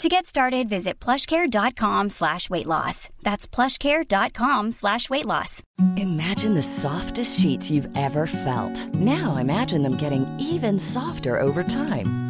To get started, visit plushcare.com slash weight loss. That's plushcare.com slash weight loss. Imagine the softest sheets you've ever felt. Now imagine them getting even softer over time.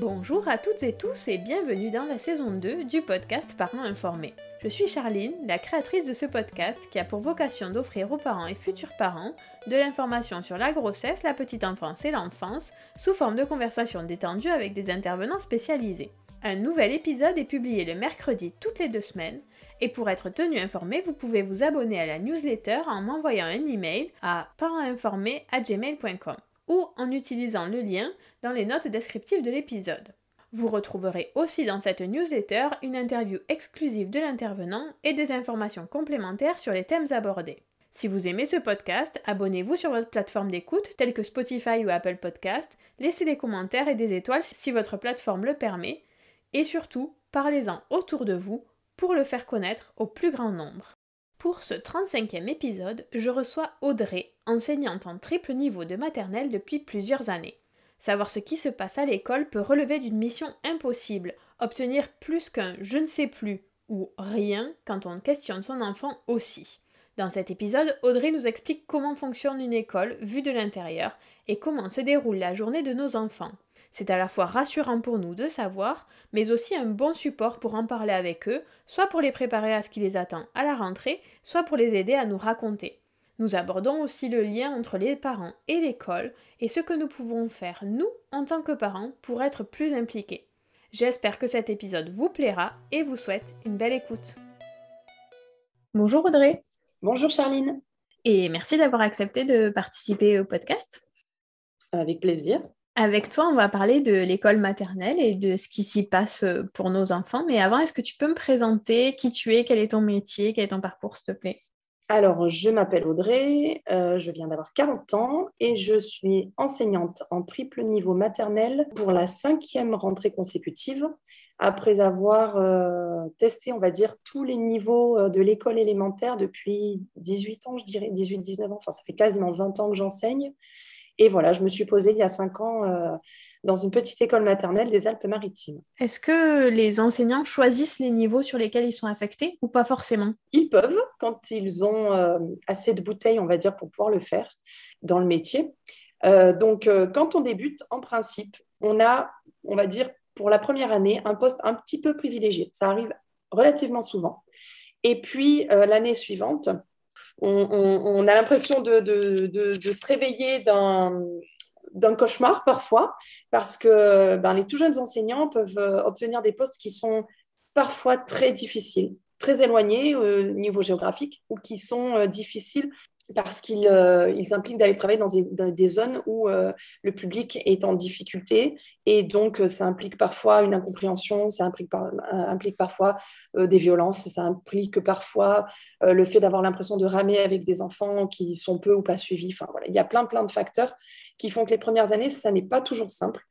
Bonjour à toutes et tous et bienvenue dans la saison 2 du podcast Parents informés. Je suis Charline, la créatrice de ce podcast qui a pour vocation d'offrir aux parents et futurs parents de l'information sur la grossesse, la petite enfance et l'enfance sous forme de conversations détendues avec des intervenants spécialisés. Un nouvel épisode est publié le mercredi toutes les deux semaines et pour être tenu informé, vous pouvez vous abonner à la newsletter en m'envoyant un email à parentinformés@gmail.com ou en utilisant le lien dans les notes descriptives de l'épisode. Vous retrouverez aussi dans cette newsletter une interview exclusive de l'intervenant et des informations complémentaires sur les thèmes abordés. Si vous aimez ce podcast, abonnez-vous sur votre plateforme d'écoute telle que Spotify ou Apple Podcast, laissez des commentaires et des étoiles si votre plateforme le permet, et surtout, parlez-en autour de vous pour le faire connaître au plus grand nombre. Pour ce 35e épisode, je reçois Audrey, enseignante en triple niveau de maternelle depuis plusieurs années. Savoir ce qui se passe à l'école peut relever d'une mission impossible, obtenir plus qu'un je ne sais plus ou rien quand on questionne son enfant aussi. Dans cet épisode, Audrey nous explique comment fonctionne une école vue de l'intérieur et comment se déroule la journée de nos enfants. C'est à la fois rassurant pour nous de savoir, mais aussi un bon support pour en parler avec eux, soit pour les préparer à ce qui les attend à la rentrée, soit pour les aider à nous raconter. Nous abordons aussi le lien entre les parents et l'école et ce que nous pouvons faire, nous, en tant que parents, pour être plus impliqués. J'espère que cet épisode vous plaira et vous souhaite une belle écoute. Bonjour Audrey. Bonjour Charline. Et merci d'avoir accepté de participer au podcast. Avec plaisir. Avec toi, on va parler de l'école maternelle et de ce qui s'y passe euh, pour nos enfants. Mais avant, est-ce que tu peux me présenter qui tu es, quel est ton métier, quel est ton parcours, s'il te plaît? Alors, je m'appelle Audrey, euh, je viens d'avoir 40 ans et je suis enseignante en triple niveau maternel pour la cinquième rentrée consécutive, après avoir euh, testé, on va dire, tous les niveaux de l'école élémentaire depuis 18 ans, je dirais, 18-19 ans, enfin ça fait quasiment 20 ans que j'enseigne. Et voilà, je me suis posée il y a cinq ans euh, dans une petite école maternelle des Alpes-Maritimes. Est-ce que les enseignants choisissent les niveaux sur lesquels ils sont affectés ou pas forcément? Ils peuvent, quand ils ont euh, assez de bouteilles, on va dire, pour pouvoir le faire dans le métier. Euh, donc, quand on débute, en principe, on a, on va dire, pour la première année, un poste un petit peu privilégié. Ça arrive relativement souvent. Et puis, l'année suivante, on, a l'impression de, se réveiller d'un cauchemar parfois, parce que ben, les tout jeunes enseignants peuvent euh, obtenir des postes qui sont parfois très difficiles, très éloignés au niveau géographique, ou qui sont euh, difficiles parce qu'ils euh, impliquent d'aller travailler dans des, zones où euh, le public est en difficulté et donc euh, ça implique parfois une incompréhension, ça implique, parfois des violences, ça implique parfois le fait d'avoir l'impression de ramer avec des enfants qui sont peu ou pas suivis. Enfin, voilà. Il y a plein, plein de facteurs qui font que les premières années, ça n'est pas toujours simple.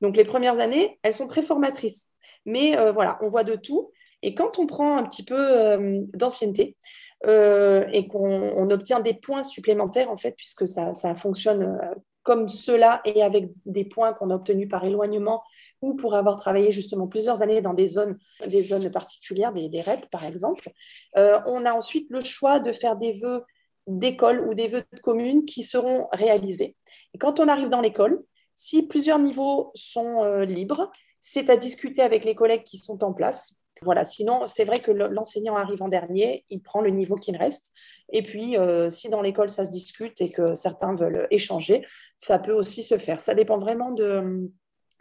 Donc les premières années, elles sont très formatrices. Mais voilà, on voit de tout. Et quand on prend un petit peu d'ancienneté, et qu'on obtient des points supplémentaires, en fait, puisque ça, fonctionne comme cela et avec des points qu'on a obtenus par éloignement ou pour avoir travaillé justement plusieurs années dans des zones, des zones particulières, des, des REP par exemple. Euh, on a ensuite le choix de faire des vœux d'école ou des vœux de commune qui seront réalisés. Et quand on arrive dans l'école, si plusieurs niveaux sont euh, libres, c'est à discuter avec les collègues qui sont en place. Voilà, sinon, c'est vrai que l'enseignant arrive en dernier, il prend le niveau qu'il reste. Et puis, euh, si dans l'école, ça se discute et que certains veulent échanger, ça peut aussi se faire. Ça dépend vraiment de,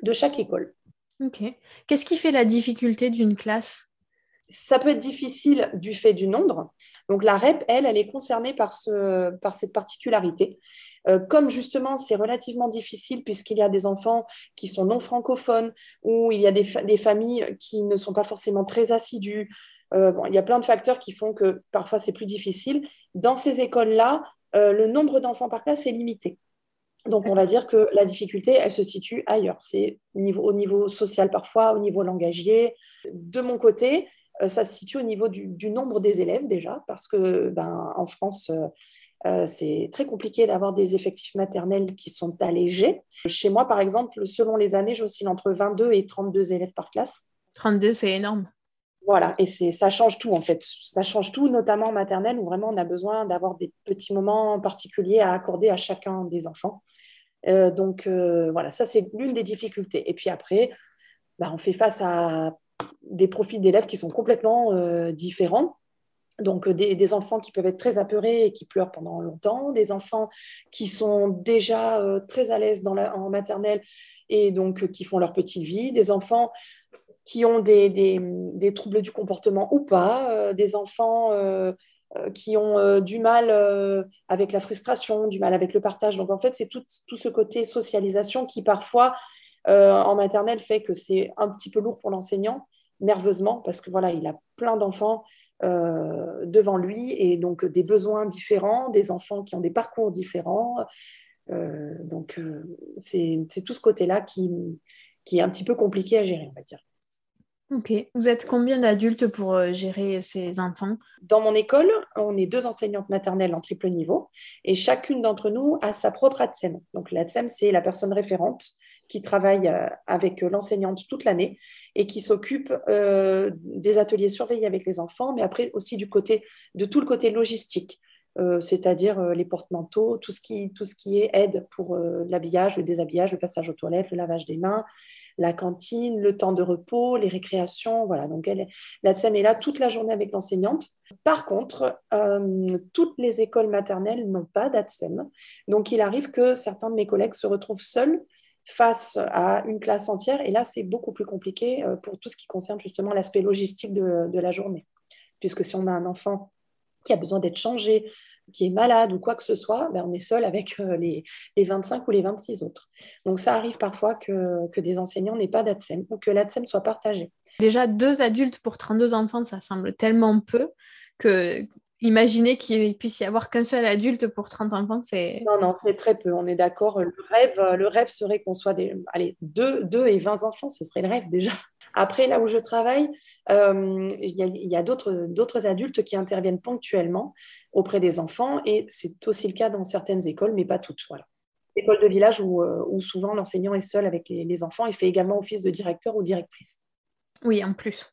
de chaque école. Ok. Qu'est-ce qui fait la difficulté d'une classe? Ça peut être difficile du fait du nombre. Donc la REP, elle, elle est concernée par, ce, par cette particularité. Euh, comme justement c'est relativement difficile puisqu'il y a des enfants qui sont non francophones ou il y a des, des familles qui ne sont pas forcément très assidues, euh, bon, il y a plein de facteurs qui font que parfois c'est plus difficile. Dans ces écoles-là, euh, le nombre d'enfants par classe est limité. Donc, on va dire que la difficulté, elle se situe ailleurs. C'est au niveau, au niveau social parfois, au niveau langagier. De mon côté, ça se situe au niveau du, nombre des élèves déjà, parce que ben, en France, euh, euh, c'est très compliqué d'avoir des effectifs maternels qui sont allégés. Chez moi, par exemple, selon les années, j'oscille entre 22 et 32 élèves par classe. 32, c'est énorme. Voilà, et ça change tout en fait. Ça change tout, notamment en maternelle, où vraiment on a besoin d'avoir des petits moments particuliers à accorder à chacun des enfants. Euh, donc euh, voilà, ça c'est l'une des difficultés. Et puis après, bah, on fait face à des profils d'élèves qui sont complètement euh, différents. Donc des, enfants qui peuvent être très apeurés et qui pleurent pendant longtemps, des enfants qui sont déjà très à l'aise en maternelle et donc qui font leur petite vie, des enfants qui ont des, des, troubles du comportement ou pas, euh, des enfants euh, euh, qui ont du mal avec la frustration, du mal avec le partage. Donc en fait, c'est tout, tout, ce côté socialisation qui parfois en maternelle fait que c'est un petit peu lourd pour l'enseignant, nerveusement, parce que voilà, il a plein d'enfants devant lui et donc des besoins différents, des enfants qui ont des parcours différents. donc c'est tout ce côté-là qui, qui est un petit peu compliqué à gérer, on va dire. Ok. Vous êtes combien d'adultes pour euh, gérer ces enfants? Dans mon école, on est deux enseignantes maternelles en triple niveau et chacune d'entre nous a sa propre ATSEM. Donc l'ATSEM, c'est la personne référente qui travaille euh, avec l'enseignante toute l'année et qui s'occupe euh, des ateliers surveillés avec les enfants, mais après aussi du côté de tout le côté logistique. c'est-à-dire les porte-manteaux, tout, ce qui, tout ce qui est aide pour l'habillage, le déshabillage, le passage aux toilettes, le lavage des mains, la cantine, le temps de repos, les récréations. Voilà, donc elle, la est là toute la journée avec l'enseignante. Par contre, euh, toutes les écoles maternelles n'ont pas d'ATSEM. Donc il arrive que certains de mes collègues se retrouvent seuls face à une classe entière. Et là, c'est beaucoup plus compliqué euh, pour tout ce qui concerne justement l'aspect logistique de, la journée. Puisque si on a un enfant qui a besoin d'être changé, qui est malade ou quoi que ce soit, ben on est seul avec euh, les, les, 25 ou les 26 autres. Donc ça arrive parfois que, que des enseignants n'aient pas d'ATSEM ou que l'ATSEM soit partagé. Déjà, deux adultes pour 32 enfants, ça semble tellement peu que imaginer qu'il puisse y avoir qu'un seul adulte pour 30 enfants, c'est... Non, non, c'est très peu, on est d'accord. Le rêve, le rêve serait qu'on soit des... Allez, deux, deux et 20 enfants, ce serait le rêve déjà. Après, là où je travaille, euh, il y a, d'autres adultes qui interviennent ponctuellement auprès des enfants et c'est aussi le cas dans certaines écoles, mais pas toutes. Voilà. École de village où, euh, souvent l'enseignant est seul avec les, enfants et fait également office de directeur ou directrice. Oui, en plus.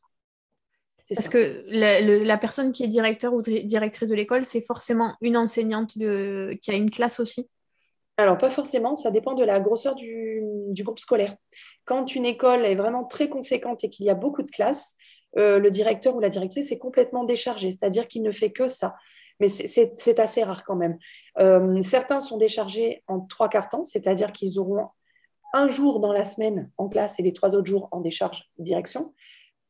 Parce que la, personne qui est directeur ou directrice de l'école, c'est forcément une enseignante de, qui a une classe aussi alors, pas forcément, ça dépend de la grosseur du, groupe scolaire. Quand une école est vraiment très conséquente et qu'il y a beaucoup de classes, euh, le directeur ou la directrice est complètement déchargé, c'est-à-dire qu'il ne fait que ça. Mais c'est assez rare quand même. Euh, certains sont déchargés en trois quarts temps, c'est-à-dire qu'ils auront un jour dans la semaine en classe et les trois autres jours en décharge direction.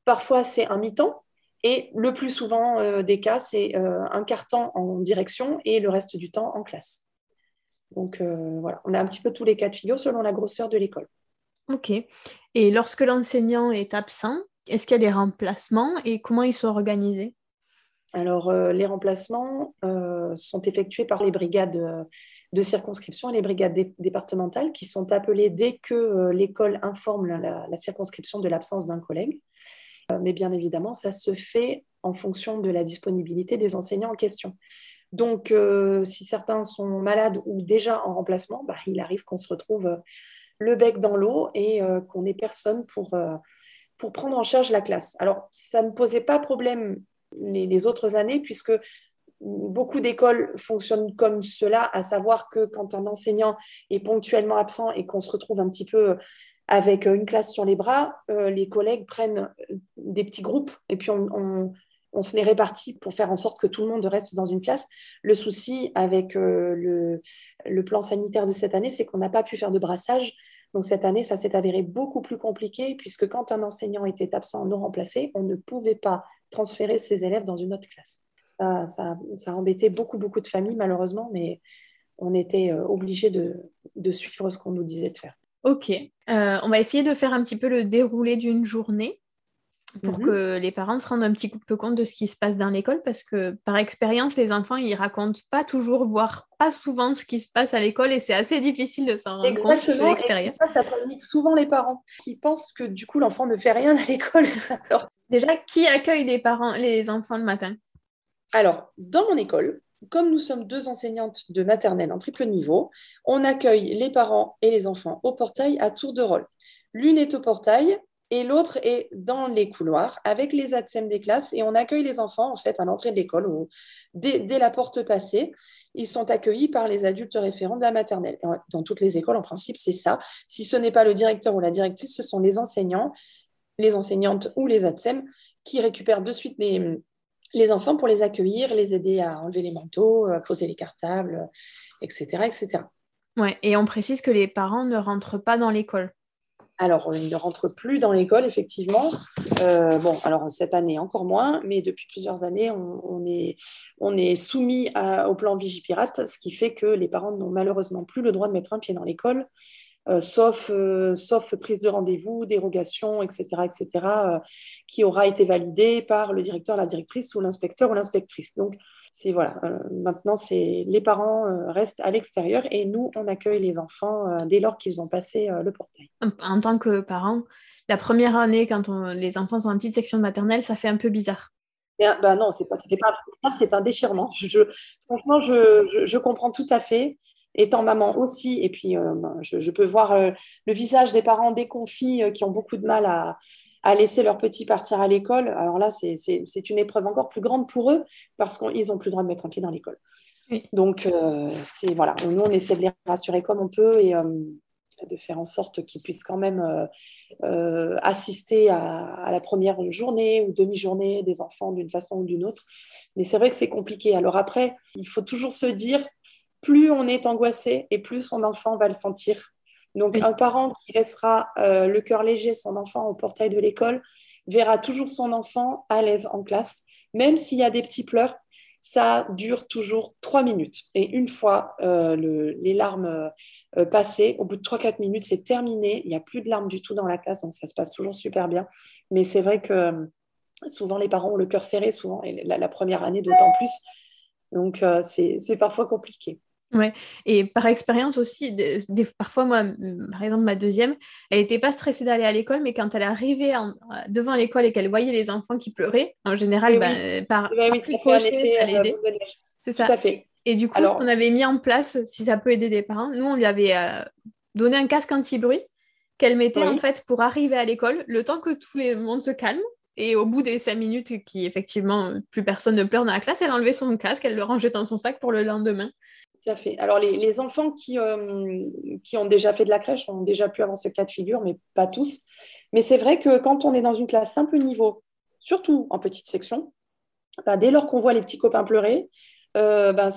Parfois, c'est un mi-temps. Et le plus souvent euh, des cas, c'est un quart temps en direction et le reste du temps en classe. Donc euh, voilà, on a un petit peu tous les cas de figure selon la grosseur de l'école. Ok. Et lorsque l'enseignant est absent, est-ce qu'il y a des remplacements et comment ils sont organisés? Alors, euh, les remplacements euh, sont effectués par les brigades de circonscription et les brigades départementales qui sont appelées dès que l'école informe la, circonscription de l'absence d'un collègue. Mais bien évidemment, ça se fait en fonction de la disponibilité des enseignants en question. Donc, euh, si certains sont malades ou déjà en remplacement, bah, il arrive qu'on se retrouve euh, le bec dans l'eau et euh, qu'on n'ait personne pour, pour prendre en charge la classe. Alors, ça ne posait pas problème les, autres années, puisque beaucoup d'écoles fonctionnent comme cela, à savoir que quand un enseignant est ponctuellement absent et qu'on se retrouve un petit peu avec une classe sur les bras, les collègues prennent des petits groupes et puis on, se les répartit pour faire en sorte que tout le monde reste dans une classe. Le souci avec euh, le, plan sanitaire de cette année, c'est qu'on n'a pas pu faire de brassage. Donc cette année, ça s'est avéré beaucoup plus compliqué puisque quand un enseignant était absent non remplacé, on ne pouvait pas transférer ses élèves dans une autre classe. Ça, ça, a embêté beaucoup, beaucoup de familles malheureusement, mais on était euh, obligé de, suivre ce qu'on nous disait de faire. Ok, euh, on va essayer de faire un petit peu le déroulé d'une journée pour mhm. que les parents se rendent un petit peu compte de ce qui se passe dans l'école parce que par expérience, les enfants, ils racontent pas toujours, voire pas souvent ce qui se passe à l'école et c'est assez difficile de s'en rendre compte de l'expérience. Ça, ça panique souvent les parents qui pensent que du coup, l'enfant ne fait rien à l'école. Alors, déjà, qui accueille les parents, les enfants le matin? Alors, dans mon école, comme nous sommes deux enseignantes de maternelle en triple niveau, on accueille les parents et les enfants au portail à tour de rôle. L'une est au portail, et l'autre est dans les couloirs avec les ATSEM des classes et on accueille les enfants en fait à l'entrée de l'école ou dès, la porte passée, ils sont accueillis par les adultes référents de la maternelle. Dans toutes les écoles, en principe, c'est ça. Si ce n'est pas le directeur ou la directrice, ce sont les enseignants, les enseignantes ou les ATSEM qui récupèrent de suite les, les enfants pour les accueillir, les aider à enlever les manteaux, à poser les cartables, etc. etc. Ouais, et on précise que les parents ne rentrent pas dans l'école. Alors, il ne rentre plus dans l'école, effectivement. Euh, bon, alors cette année encore moins, mais depuis plusieurs années, on, est, on est, soumis au plan Vigipirate, ce qui fait que les parents n'ont malheureusement plus le droit de mettre un pied dans l'école, euh, sauf, euh, sauf prise de rendez-vous, dérogation, etc., etc., qui aura été validée par le directeur, la directrice ou l'inspecteur ou l'inspectrice. Donc, c'est voilà, euh, maintenant c'est les parents euh, restent à l'extérieur et nous on accueille les enfants euh, dès lors qu'ils ont passé le portail. En tant que parent, la première année quand les enfants sont en petite section maternelle, ça fait un peu bizarre. Ben non, c'est pas, ça fait pas c'est un déchirement. Je, franchement, je, je, comprends tout à fait étant maman aussi, et puis ben, je, je, peux voir le visage des parents déconfits qui ont beaucoup de mal à, à laisser leurs petits partir à l'école. Alors là, c'est une épreuve encore plus grande pour eux parce qu'ils n'ont plus le droit de mettre un pied dans l'école. Donc, euh, c'est voilà, nous, on essaie de les rassurer comme on peut et euh, de faire en sorte qu'ils puissent quand même euh, assister à, la première journée ou demi-journée des enfants d'une façon ou d'une autre. Mais c'est vrai que c'est compliqué. Alors après, il faut toujours se dire, plus on est angoissé et plus son enfant va le sentir. Donc, un parent qui laissera euh, le cœur léger son enfant au portail de l'école verra toujours son enfant à l'aise en classe, même s'il y a des petits pleurs. Ça dure toujours trois minutes. Et une fois euh, les larmes euh, passées, au bout de trois, quatre minutes, c'est terminé. Il n'y a plus de larmes du tout dans la classe, donc ça se passe toujours super bien. Mais c'est vrai que souvent les parents ont le cœur serré, souvent, et la première année d'autant plus. Donc, c'est parfois compliqué. Ouais, et par expérience aussi, parfois moi, par exemple ma deuxième, elle n'était pas stressée d'aller à l'école, mais quand elle arrivait devant l'école et qu'elle voyait les enfants qui pleuraient, en général, bah, par, oui, oui, ça, euh, C'est ça. Tout à fait. Et du coup, ce qu'on avait mis en place, si ça peut aider des parents, nous on lui avait euh, donné un casque anti-bruit qu'elle mettait en fait pour arriver à l'école, le temps que tout le monde se calme. Et au bout des cinq minutes, qui effectivement plus personne ne pleure dans la classe, elle enlevait son casque, elle le rangeait dans son sac pour le lendemain. Tout à fait. Alors, les, enfants qui, euh, qui ont déjà fait de la crèche ont déjà pu avoir ce cas de figure, mais pas tous. Mais c'est vrai que quand on est dans une classe simple niveau, surtout en petite section, bah, dès lors qu'on voit les petits copains pleurer, euh, ben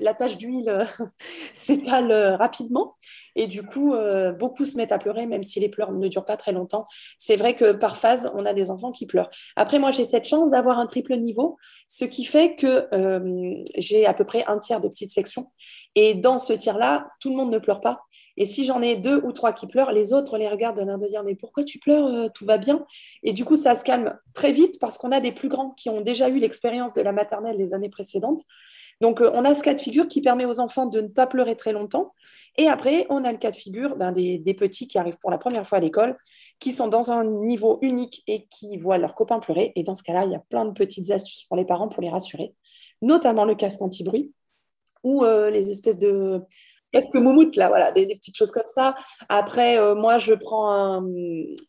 la tache d'huile euh, s'étale euh, rapidement et du coup, beaucoup se mettent à pleurer, même si les pleurs ne durent pas très longtemps. C'est vrai que par phase, on a des enfants qui pleurent. Après, moi, j'ai cette chance d'avoir un triple niveau, ce qui fait que j'ai à peu près un tiers de petite section. Et dans ce tiers-là, tout le monde ne pleure pas. Et si j'en ai deux ou trois qui pleurent, les autres les regardent d'un de dire mais pourquoi tu pleures euh, Tout va bien? Et du coup, ça se calme très vite parce qu'on a des plus grands qui ont déjà eu l'expérience de la maternelle les années précédentes. Donc, euh, on a ce cas de figure qui permet aux enfants de ne pas pleurer très longtemps. Et après, on a le cas de figure ben, des, petits qui arrivent pour la première fois à l'école, qui sont dans un niveau unique et qui voient leurs copains pleurer. Et dans ce cas-là, il y a plein de petites astuces pour les parents pour les rassurer, notamment le casque anti-bruit ou euh, les espèces de presque moumoutes, là, voilà, des, petites choses comme ça. Après, euh, moi, je prends,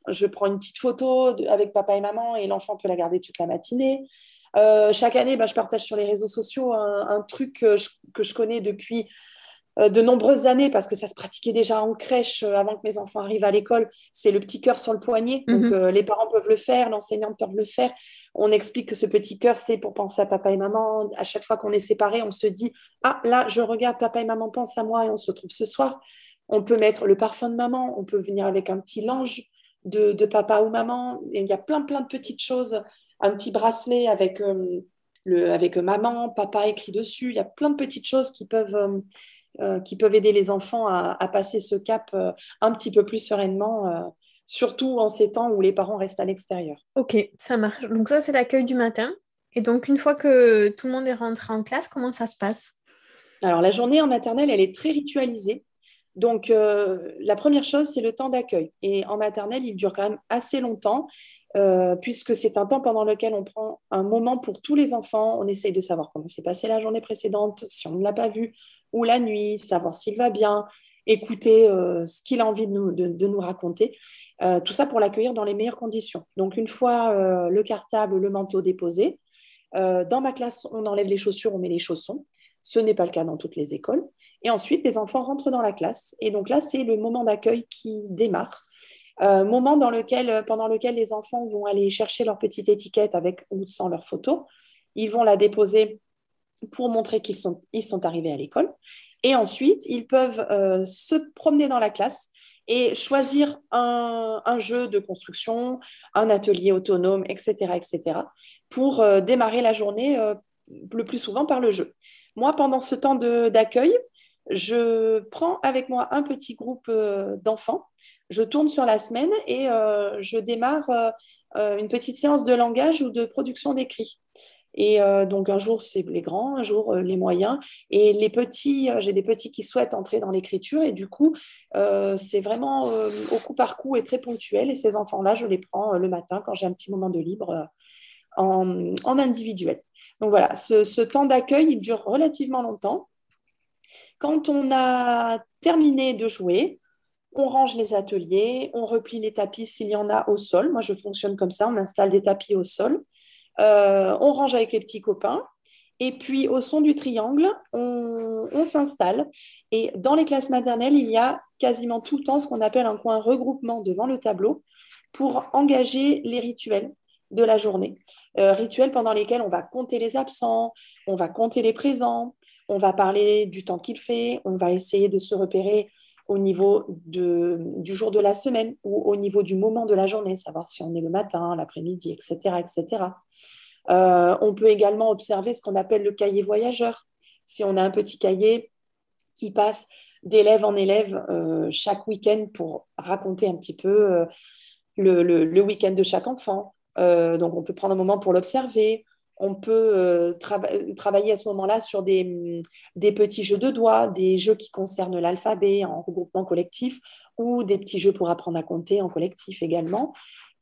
je prends une petite photo avec papa et maman et l'enfant peut la garder toute la matinée. Euh, chaque année, bah, je partage sur les réseaux sociaux un, truc que je, connais depuis de nombreuses années parce que ça se pratiquait déjà en crèche euh, avant que mes enfants arrivent à l'école. C'est le petit cœur sur le poignet. Donc, mhm. les parents peuvent le faire, l'enseignante peut le faire. On explique que ce petit cœur, c'est pour penser à papa et maman. À chaque fois qu'on est séparés, on se dit Ah, là, je regarde, papa et maman pensent à moi et on se retrouve ce soir. On peut mettre le parfum de maman, on peut venir avec un petit linge de, de papa ou maman. Et il y a plein, plein de petites choses un petit bracelet avec, euh, le, avec maman, papa écrit dessus. Il y a plein de petites choses qui peuvent, euh, euh, qui peuvent aider les enfants à, passer ce cap un petit peu plus sereinement, surtout en ces temps où les parents restent à l'extérieur. Ok, ça marche. Donc ça, c'est l'accueil du matin. Et donc, une fois que tout le monde est rentré en classe, comment ça se passe? Alors, la journée en maternelle, elle est très ritualisée. Donc, la première chose, c'est le temps d'accueil. Et en maternelle, il dure quand même assez longtemps. Euh, puisque c'est un temps pendant lequel on prend un moment pour tous les enfants. On essaye de savoir comment s'est passée la journée précédente, si on ne l'a pas vu, ou la nuit, savoir s'il va bien, écouter euh, ce qu'il a envie de nous, de, nous raconter. Euh, tout ça pour l'accueillir dans les meilleures conditions. Donc, une fois le cartable, le manteau déposé, dans ma classe, on enlève les chaussures, on met les chaussons. Ce n'est pas le cas dans toutes les écoles. Et ensuite, les enfants rentrent dans la classe. Et donc là, c'est le moment d'accueil qui démarre. Euh, moment dans lequel, euh, pendant lequel les enfants vont aller chercher leur petite étiquette avec ou sans leur photo. Ils vont la déposer pour montrer qu'ils sont, ils sont arrivés à l'école. Et ensuite, ils peuvent euh, se promener dans la classe et choisir un, jeu de construction, un atelier autonome, etc., etc., pour démarrer la journée le plus souvent par le jeu. Moi, pendant ce temps d'accueil, je prends avec moi un petit groupe d'enfants je tourne sur la semaine et euh, je démarre euh, euh, une petite séance de langage ou de production d'écrit. Et donc un jour c'est les grands, un jour les moyens et les petits. j'ai des petits qui souhaitent entrer dans l'écriture et du coup c'est vraiment au coup par coup et très ponctuel. Et ces enfants-là, je les prends le matin quand j'ai un petit moment de libre en, individuel. Donc voilà, ce, ce temps d'accueil il dure relativement longtemps. Quand on a terminé de jouer, on range les ateliers, on replie les tapis s'il y en a au sol. Moi, je fonctionne comme ça, on installe des tapis au sol. Euh, on range avec les petits copains. Et puis, au son du triangle, on, s'installe. Et dans les classes maternelles, il y a quasiment tout le temps ce qu'on appelle un coin regroupement devant le tableau pour engager les rituels de la journée. Euh, rituels pendant lesquels on va compter les absents, on va compter les présents, on va parler du temps qu'il fait, on va essayer de se repérer au niveau du jour de la semaine ou au niveau du moment de la journée, savoir si on est le matin, l'après-midi, etc. etc. Euh, on peut également observer ce qu'on appelle le cahier voyageur. Si on a un petit cahier qui passe d'élève en élève euh, chaque week-end pour raconter un petit peu euh, le, week-end de chaque enfant. donc on peut prendre un moment pour l'observer on peut euh, travailler à ce moment-là sur des, petits jeux de doigts, des jeux qui concernent l'alphabet en regroupement collectif ou des petits jeux pour apprendre à compter en collectif également.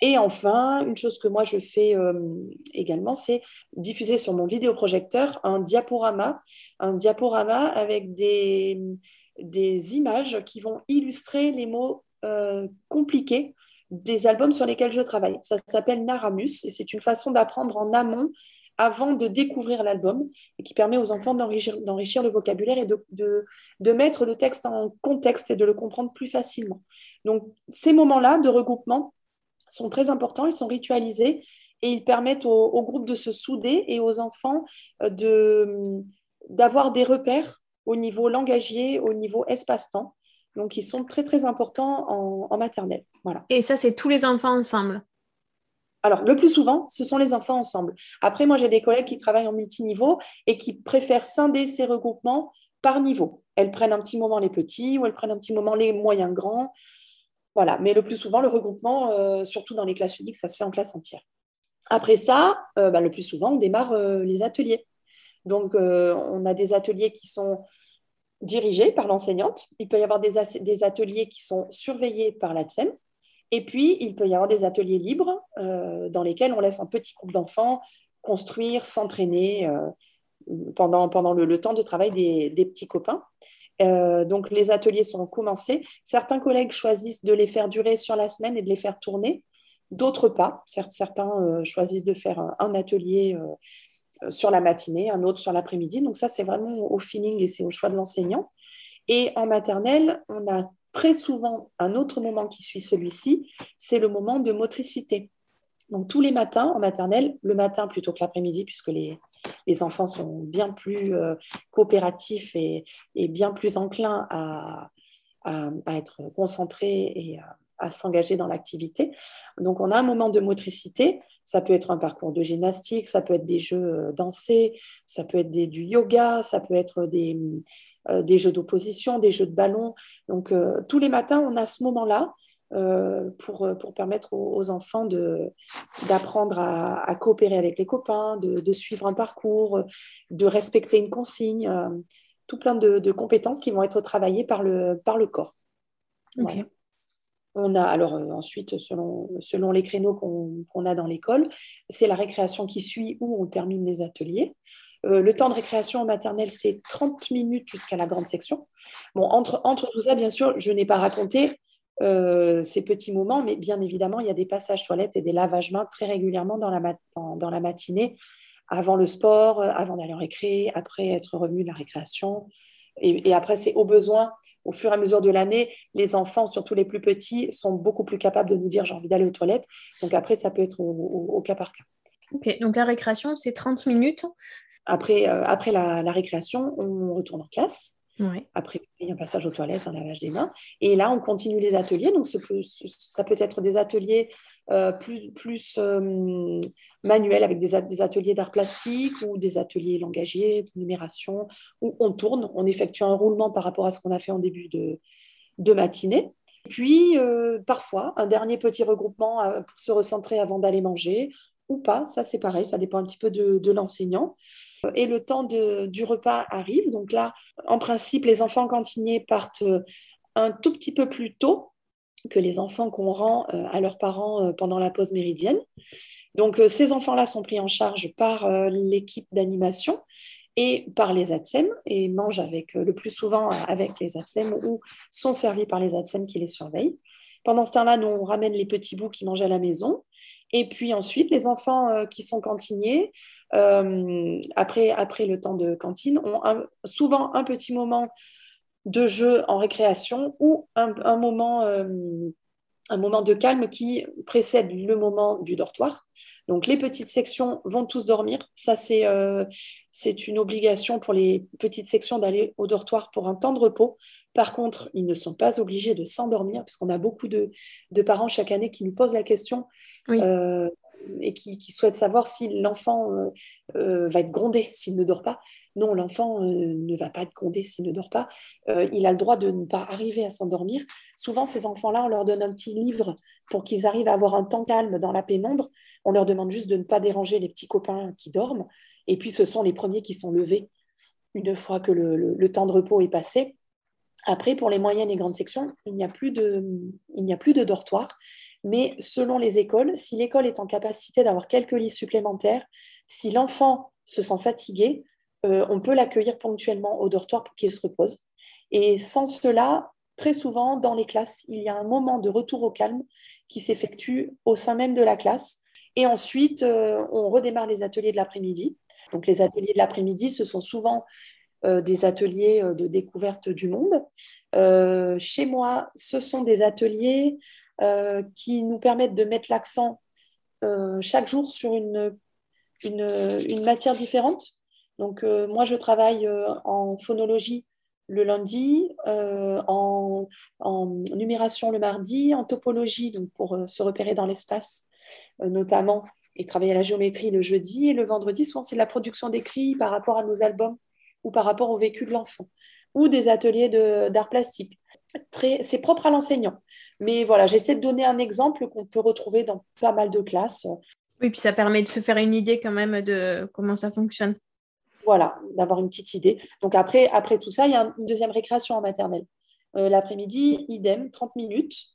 Et enfin, une chose que moi je fais euh, également, c'est diffuser sur mon vidéoprojecteur un diaporama, un diaporama avec des, images qui vont illustrer les mots euh, compliqués des albums sur lesquels je travaille. Ça s'appelle Naramus et c'est une façon d'apprendre en amont avant de découvrir l'album et qui permet aux enfants d'enrichir le vocabulaire et de, mettre le texte en contexte et de le comprendre plus facilement. Donc ces moments-là de regroupement sont très importants, ils sont ritualisés et ils permettent au, groupe de se souder et aux enfants euh, d'avoir des repères au niveau langagier, au niveau espace-temps. Donc, ils sont très, très importants en, maternelle. Et ça, c'est tous les enfants ensemble? Alors, le plus souvent, ce sont les enfants ensemble. Après, moi, j'ai des collègues qui travaillent en multiniveau et qui préfèrent scinder ces regroupements par niveau. Elles prennent un petit moment les petits ou elles prennent un petit moment les moyens grands. Voilà. Mais le plus souvent, le regroupement, euh, surtout dans les classes uniques, ça se fait en classe entière. Après ça, euh, bah, le plus souvent, on démarre euh, les ateliers. Donc, on a des ateliers qui sont dirigés par l'enseignante. Il peut y avoir des, ateliers qui sont surveillés par l'ATSEM Et puis, il peut y avoir des ateliers libres euh, dans lesquels on laisse un petit groupe d'enfants construire, s'entraîner pendant, pendant le, temps de travail des, petits copains. donc, les ateliers sont commencés. Certains collègues choisissent de les faire durer sur la semaine et de les faire tourner. D'autres pas. Certains choisissent de faire un atelier sur la matinée, un autre sur l'après-midi. Donc ça, c'est vraiment au feeling et c'est au choix de l'enseignant. Et en maternelle, on a très souvent un autre moment qui suit celui-ci, c'est le moment de motricité. Donc tous les matins en maternelle, le matin plutôt que l'après-midi, puisque les, enfants sont bien plus euh, coopératifs et, bien plus enclins à, être concentrés et à s'engager dans l'activité. Donc on a un moment de motricité ça peut être un parcours de gymnastique, ça peut être des jeux euh, dansés, ça peut être du yoga, ça peut être des, des jeux d'opposition, des jeux de ballon. Donc, euh, tous les matins, on a ce moment-là pour, pour, permettre aux, enfants d'apprendre à, coopérer avec les copains, de, suivre un parcours, de respecter une consigne, tout plein de, compétences qui vont être travaillées par le, par le corps. On a alors euh, ensuite, selon, selon les créneaux qu'on a dans l'école, c'est la récréation qui suit où on termine les ateliers. Euh, le temps de récréation en maternelle, c'est 30 minutes jusqu'à la grande section. Bon, entre, entre tout ça, bien sûr, je n'ai pas raconté euh, ces petits moments, mais bien évidemment, il y a des passages toilettes et des lavages mains très régulièrement dans la, dans, la matinée, avant le sport, avant d'aller en récré, après être revenu de la récréation. Et, après, c'est au besoin au fur et à mesure de l'année, les enfants, surtout les plus petits, sont beaucoup plus capables de nous dire j'ai envie d'aller aux toilettes. Donc après, ça peut être au, cas par cas. Ok, donc la récréation, c'est 30 minutes. Après, euh, après la, récréation, on retourne en classe. Après, il y a un passage aux toilettes, un lavage des mains. Et là, on continue les ateliers. Donc, ça peut, ça peut être des ateliers euh, plus, plus euh, manuels avec des, ateliers d'art plastique ou des ateliers langagiers, de numération, où on tourne, on effectue un roulement par rapport à ce qu'on a fait en début de, de matinée. Puis, euh, parfois, un dernier petit regroupement pour se recentrer avant d'aller manger ou pas. Ça, c'est pareil, ça dépend un petit peu de, l'enseignant. Et le temps du repas arrive. Donc là, en principe, les enfants cantiniers partent euh, un tout petit peu plus tôt que les enfants qu'on rend euh, à leurs parents euh, pendant la pause méridienne. Donc ces enfants-là sont pris en charge par l'équipe d'animation et par les ATSEM et mangent avec, le plus souvent avec les ATSEM ou sont servis par les ATSEM qui les surveillent. Pendant ce temps-là, nous, on ramène les petits bouts qui mangent à la maison et puis ensuite, les enfants euh, qui sont cantiniers, euh, après, après le temps de cantine, ont souvent un petit moment de jeu en récréation ou un, moment, euh, un moment de calme qui précède le moment du dortoir. Donc les petites sections vont tous dormir. Ça, c'est c'est une obligation pour les petites sections d'aller au dortoir pour un temps de repos. Par contre, ils ne sont pas obligés de s'endormir, puisqu'on a beaucoup de, parents chaque année qui nous posent la question euh, et qui, souhaitent savoir si l'enfant euh, euh, va être grondé s'il ne dort pas. Non, l'enfant ne va pas être grondé s'il ne dort pas. il a le droit de ne pas arriver à s'endormir. Souvent, ces enfants-là, on leur donne un petit livre pour qu'ils arrivent à avoir un temps calme dans la pénombre. On leur demande juste de ne pas déranger les petits copains qui dorment. Et puis, ce sont les premiers qui sont levés une fois que le temps de repos est passé. Après, pour les moyennes et grandes sections, il n'y a plus de, il n'y a plus de dortoir. Mais selon les écoles, si l'école est en capacité d'avoir quelques lits supplémentaires, si l'enfant se sent fatigué, euh, on peut l'accueillir ponctuellement au dortoir pour qu'il se repose. Et sans cela, très souvent, dans les classes, il y a un moment de retour au calme qui s'effectue au sein même de la classe. Et ensuite, euh, on redémarre les ateliers de l'après-midi. Donc, les ateliers de l'après-midi, ce sont souvent des ateliers euh, de découverte du monde. Euh, chez moi, ce sont des ateliers qui nous permettent de mettre l'accent chaque jour sur une, matière différente. Donc, moi, je travaille en phonologie le lundi, en, numération le mardi, en topologie, donc pour se repérer dans l'espace notamment, et travailler la géométrie le jeudi, et le vendredi, souvent c'est la production d'écrits par rapport à nos albums ou par rapport au vécu de l'enfant, ou des ateliers d'art plastique. C'est propre à l'enseignant. Mais voilà, j'essaie de donner un exemple qu'on peut retrouver dans pas mal de classes. Oui, puis ça permet de se faire une idée quand même de comment ça fonctionne. Voilà, d'avoir une petite idée. Donc après, après tout ça, il y a une deuxième récréation en maternelle. Euh, l'après-midi, idem, 30 minutes.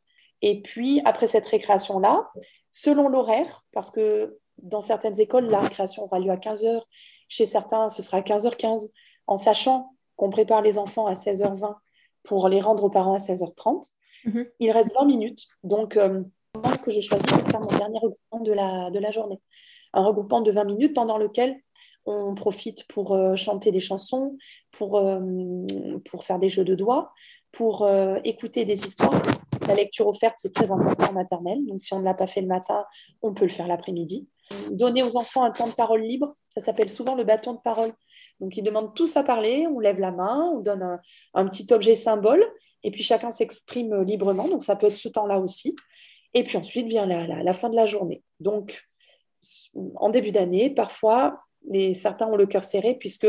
Et puis, après cette récréation-là, selon l'horaire, parce que dans certaines écoles, la récréation aura lieu à 15h, chez certains, ce sera à 15h15, en sachant qu'on prépare les enfants à 16h20 pour les rendre aux parents à 16h30. Mhm. Il reste 20 minutes, donc euh, que je choisis pour faire mon dernier regroupement de la, de la journée. Un regroupement de 20 minutes pendant lequel on profite pour euh, chanter des chansons, pour, euh, pour faire des jeux de doigts, pour euh, écouter des histoires. La lecture offerte, c'est très important en maternelle. Donc, si on ne l'a pas fait le matin, on peut le faire l'après-midi. Donner aux enfants un temps de parole libre, ça s'appelle souvent le bâton de parole. Donc, ils demandent tous à parler, on lève la main, on donne un, petit objet symbole, et puis chacun s'exprime librement. Donc, ça peut être ce temps-là aussi. Et puis ensuite vient la, fin de la journée. Donc, en début d'année, parfois, les, certains ont le cœur serré puisque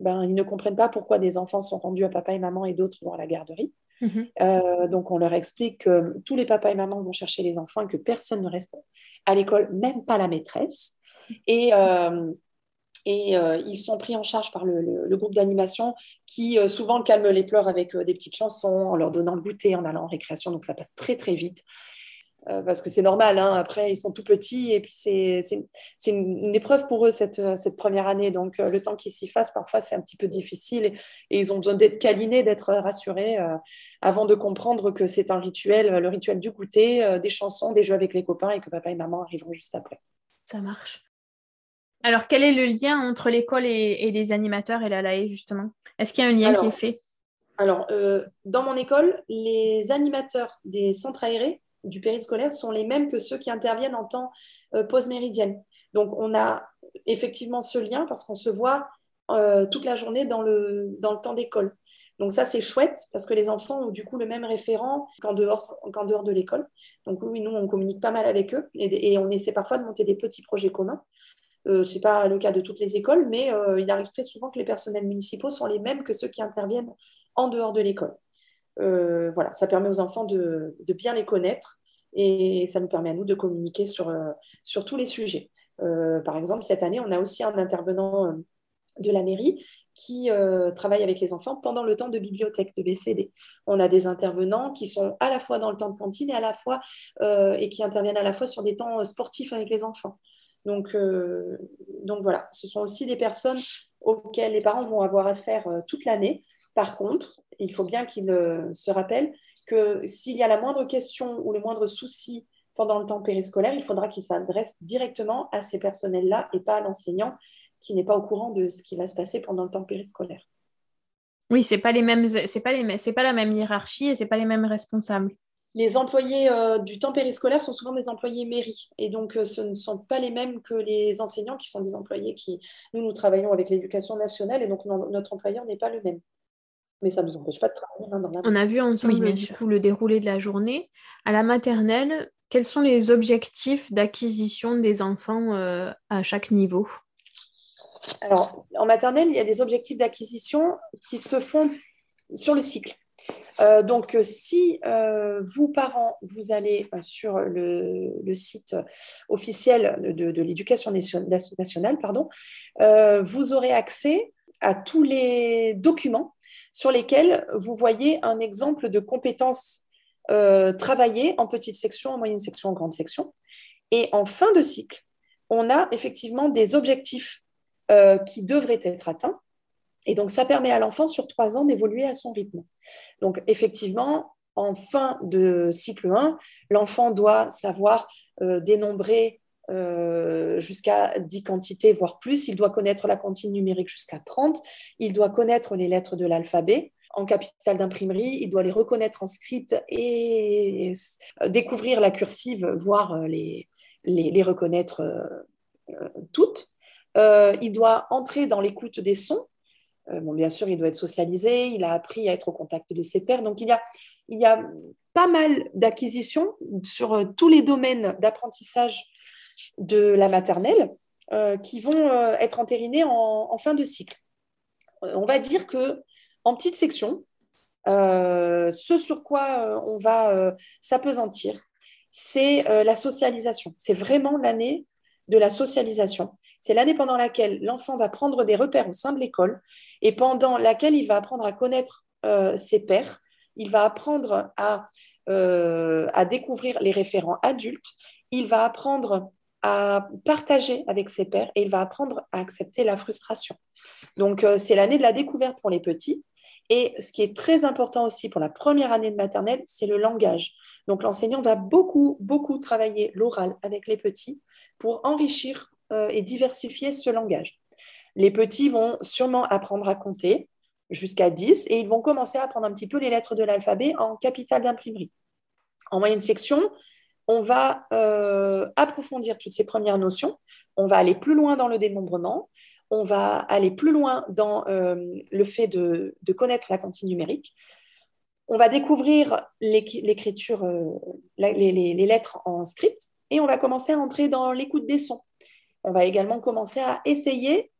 ben, ils ne comprennent pas pourquoi des enfants sont rendus à papa et maman et d'autres vont à la garderie. Mhm. Euh, donc on leur explique que tous les papas et mamans vont chercher les enfants et que personne ne reste à l'école, même pas la maîtresse. Et, euh, et euh, ils sont pris en charge par le, groupe d'animation qui souvent calme les pleurs avec des petites chansons, en leur donnant le goûter, en allant en récréation. Donc ça passe très très vite. Euh, parce que c'est normal, hein. après ils sont tout petits et puis c'est une, épreuve pour eux cette, cette première année. Donc euh, le temps qu'ils s'y fassent, parfois c'est un petit peu difficile et, ils ont besoin d'être câlinés, d'être rassurés euh, avant de comprendre que c'est un rituel, le rituel du goûter, des chansons, des jeux avec les copains et que papa et maman arriveront juste après. Ça marche. Alors quel est le lien entre l'école et, et, les animateurs et la LAE justement? Est-ce qu'il y a un lien qui est fait? alors, dans mon école, les animateurs des centres aérés du périscolaire sont les mêmes que ceux qui interviennent en temps euh, post-méridienne. Donc, on a effectivement ce lien parce qu'on se voit euh, toute la journée dans le, temps d'école. Donc ça, c'est chouette parce que les enfants ont du coup le même référent qu'en dehors, qu'en dehors de l'école. Donc oui, nous, on communique pas mal avec eux et, on essaie parfois de monter des petits projets communs. Euh, ce n'est pas le cas de toutes les écoles, mais il arrive très souvent que les personnels municipaux sont les mêmes que ceux qui interviennent en dehors de l'école. Euh, voilà, ça permet aux enfants de, bien les connaître et ça nous permet à nous de communiquer sur, euh, sur tous les sujets. Euh, par exemple, cette année, on a aussi un intervenant de la mairie qui travaille avec les enfants pendant le temps de bibliothèque, de BCD. On a des intervenants qui sont à la fois dans le temps de cantine et à la fois et qui interviennent à la fois sur des temps sportifs avec les enfants. Donc, donc voilà, ce sont aussi des personnes auxquelles les parents vont avoir affaire toute l'année. Par contre, il faut bien qu'il euh, se rappelle que s'il y a la moindre question ou le moindre souci pendant le temps périscolaire, il faudra qu'il s'adresse directement à ces personnels-là et pas à l'enseignant qui n'est pas au courant de ce qui va se passer pendant le temps périscolaire. Oui, c'est pas les mêmes, c'est pas les, c'est pas la même hiérarchie et c'est pas les mêmes responsables. Les employés euh, du temps périscolaire sont souvent des employés mairie et donc euh, ce ne sont pas les mêmes que les enseignants qui sont des employés qui nous nous travaillons avec l'éducation nationale et donc notre employeur n'est pas le même mais ça ne nous empêche pas de travailler dans la On a vu ensemble du coup le déroulé de la journée. À la maternelle, quels sont les objectifs d'acquisition des enfants euh, à chaque niveau? Alors, en maternelle, il y a des objectifs d'acquisition qui se font sur le cycle. Euh, donc, si euh, vous, parents, vous allez sur le, site officiel de, de l'éducation nationale, pardon, vous aurez accès à tous les documents sur lesquels vous voyez un exemple de compétences euh, travaillées en petite section, en moyenne section, en grande section. Et en fin de cycle, on a effectivement des objectifs euh, qui devraient être atteints. Et donc, ça permet à l'enfant, sur trois ans, d'évoluer à son rythme. Donc, effectivement, en fin de cycle 1, l'enfant doit savoir euh, dénombrer euh, jusqu'à 10 quantités, voire plus. Il doit connaître la comptine numérique jusqu'à 30. Il doit connaître les lettres de l'alphabet. En capital d'imprimerie, il doit les reconnaître en script et découvrir la cursive, voire euh, les, les, reconnaître euh, toutes. il doit entrer dans l'écoute des sons. bon, bien sûr, il doit être socialisé, il a appris à être au contact de ses pairs. Donc, il y a, il y a pas mal d'acquisitions sur tous les domaines d'apprentissage de la maternelle euh, qui vont euh, être entérinées en, fin de cycle. Euh, on va dire que en petite section, ce sur quoi on va s'apesantir, c'est la socialisation. C'est vraiment l'année de la socialisation. C'est l'année pendant laquelle l'enfant va prendre des repères au sein de l'école et pendant laquelle il va apprendre à connaître ses pairs. Il va apprendre à à découvrir les référents adultes, il va apprendre à partager avec ses pairs et il va apprendre à accepter la frustration. Donc, c'est l'année de la découverte pour les petits. Et ce qui est très important aussi pour la première année de maternelle, c'est le langage. Donc l'enseignant va beaucoup, beaucoup travailler l'oral avec les petits pour enrichir euh, et diversifier ce langage. Les petits vont sûrement apprendre à compter jusqu'à 10 et ils vont commencer à apprendre un petit peu les lettres de l'alphabet en capital d'imprimerie. En moyenne section, on va euh, approfondir toutes ces premières notions, on va aller plus loin dans le dénombrement, on va aller plus loin dans euh, le fait de, connaître la comptine numérique. On va découvrir l'écriture, euh, les, lettres en script et on va commencer à entrer dans l'écoute des sons. On va également commencer à essayer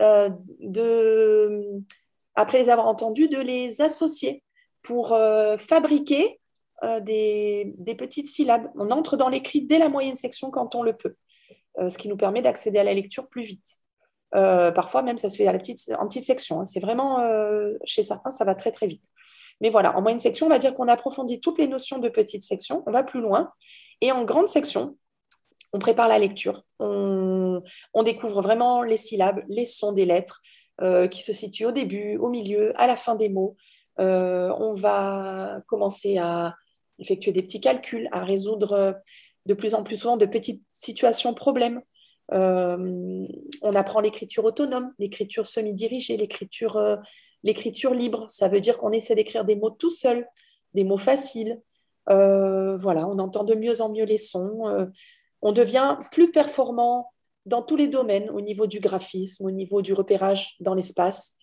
de, après les avoir entendus, de les associer pour fabriquer des, des, petites syllabes. On entre dans l'écrit dès la moyenne section quand on le peut, ce qui nous permet d'accéder à la lecture plus vite. Euh, parfois, même, ça se fait en petite section. Hein. C'est vraiment, euh, chez certains, ça va très, très vite. Mais voilà, en moyenne section, on va dire qu'on approfondit toutes les notions de petite section. On va plus loin. Et en grande section, on prépare la lecture. On, découvre vraiment les syllabes, les sons des lettres euh, qui se situent au début, au milieu, à la fin des mots. on va commencer à effectuer des petits calculs, à résoudre de plus en plus souvent de petites situations problèmes euh, on apprend l'écriture autonome, l'écriture semi-dirigée, l'écriture, euh, l'écriture libre. Ça veut dire qu'on essaie d'écrire des mots tout seul, des mots faciles. Euh, voilà, on entend de mieux en mieux les sons. on devient plus performant dans tous les domaines, au niveau du graphisme, au niveau du repérage dans l'espace,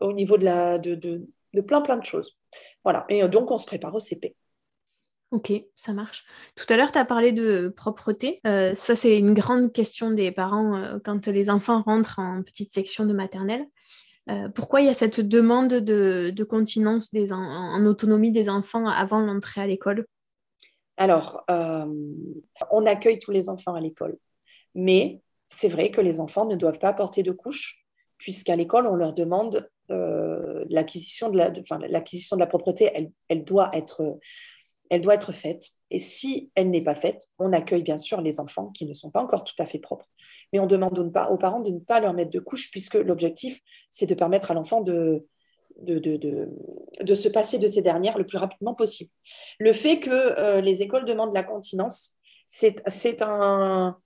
au niveau de, la, de, de plein plein de choses. Voilà, et donc on se prépare au CP. Ok, ça marche. Tout à l'heure, tu as parlé de propreté. Euh, ça, c'est une grande question des parents euh, quand les enfants rentrent en petite section de maternelle. Euh, pourquoi il y a cette demande de, continence des en, autonomie des enfants avant l'entrée à l'école? Alors, on accueille tous les enfants à l'école, mais c'est vrai que les enfants ne doivent pas porter de couche, puisqu'à l'école, on leur demande l'acquisition de, la, propreté, elle doit être elle doit être faite. Et si elle n'est pas faite, on accueille bien sûr les enfants qui ne sont pas encore tout à fait propres. Mais on demande aux parents de ne pas leur mettre de couche, puisque l'objectif, c'est de permettre à l'enfant de, se passer de ces dernières le plus rapidement possible. Le fait que euh, les écoles demandent la continence, c'est un,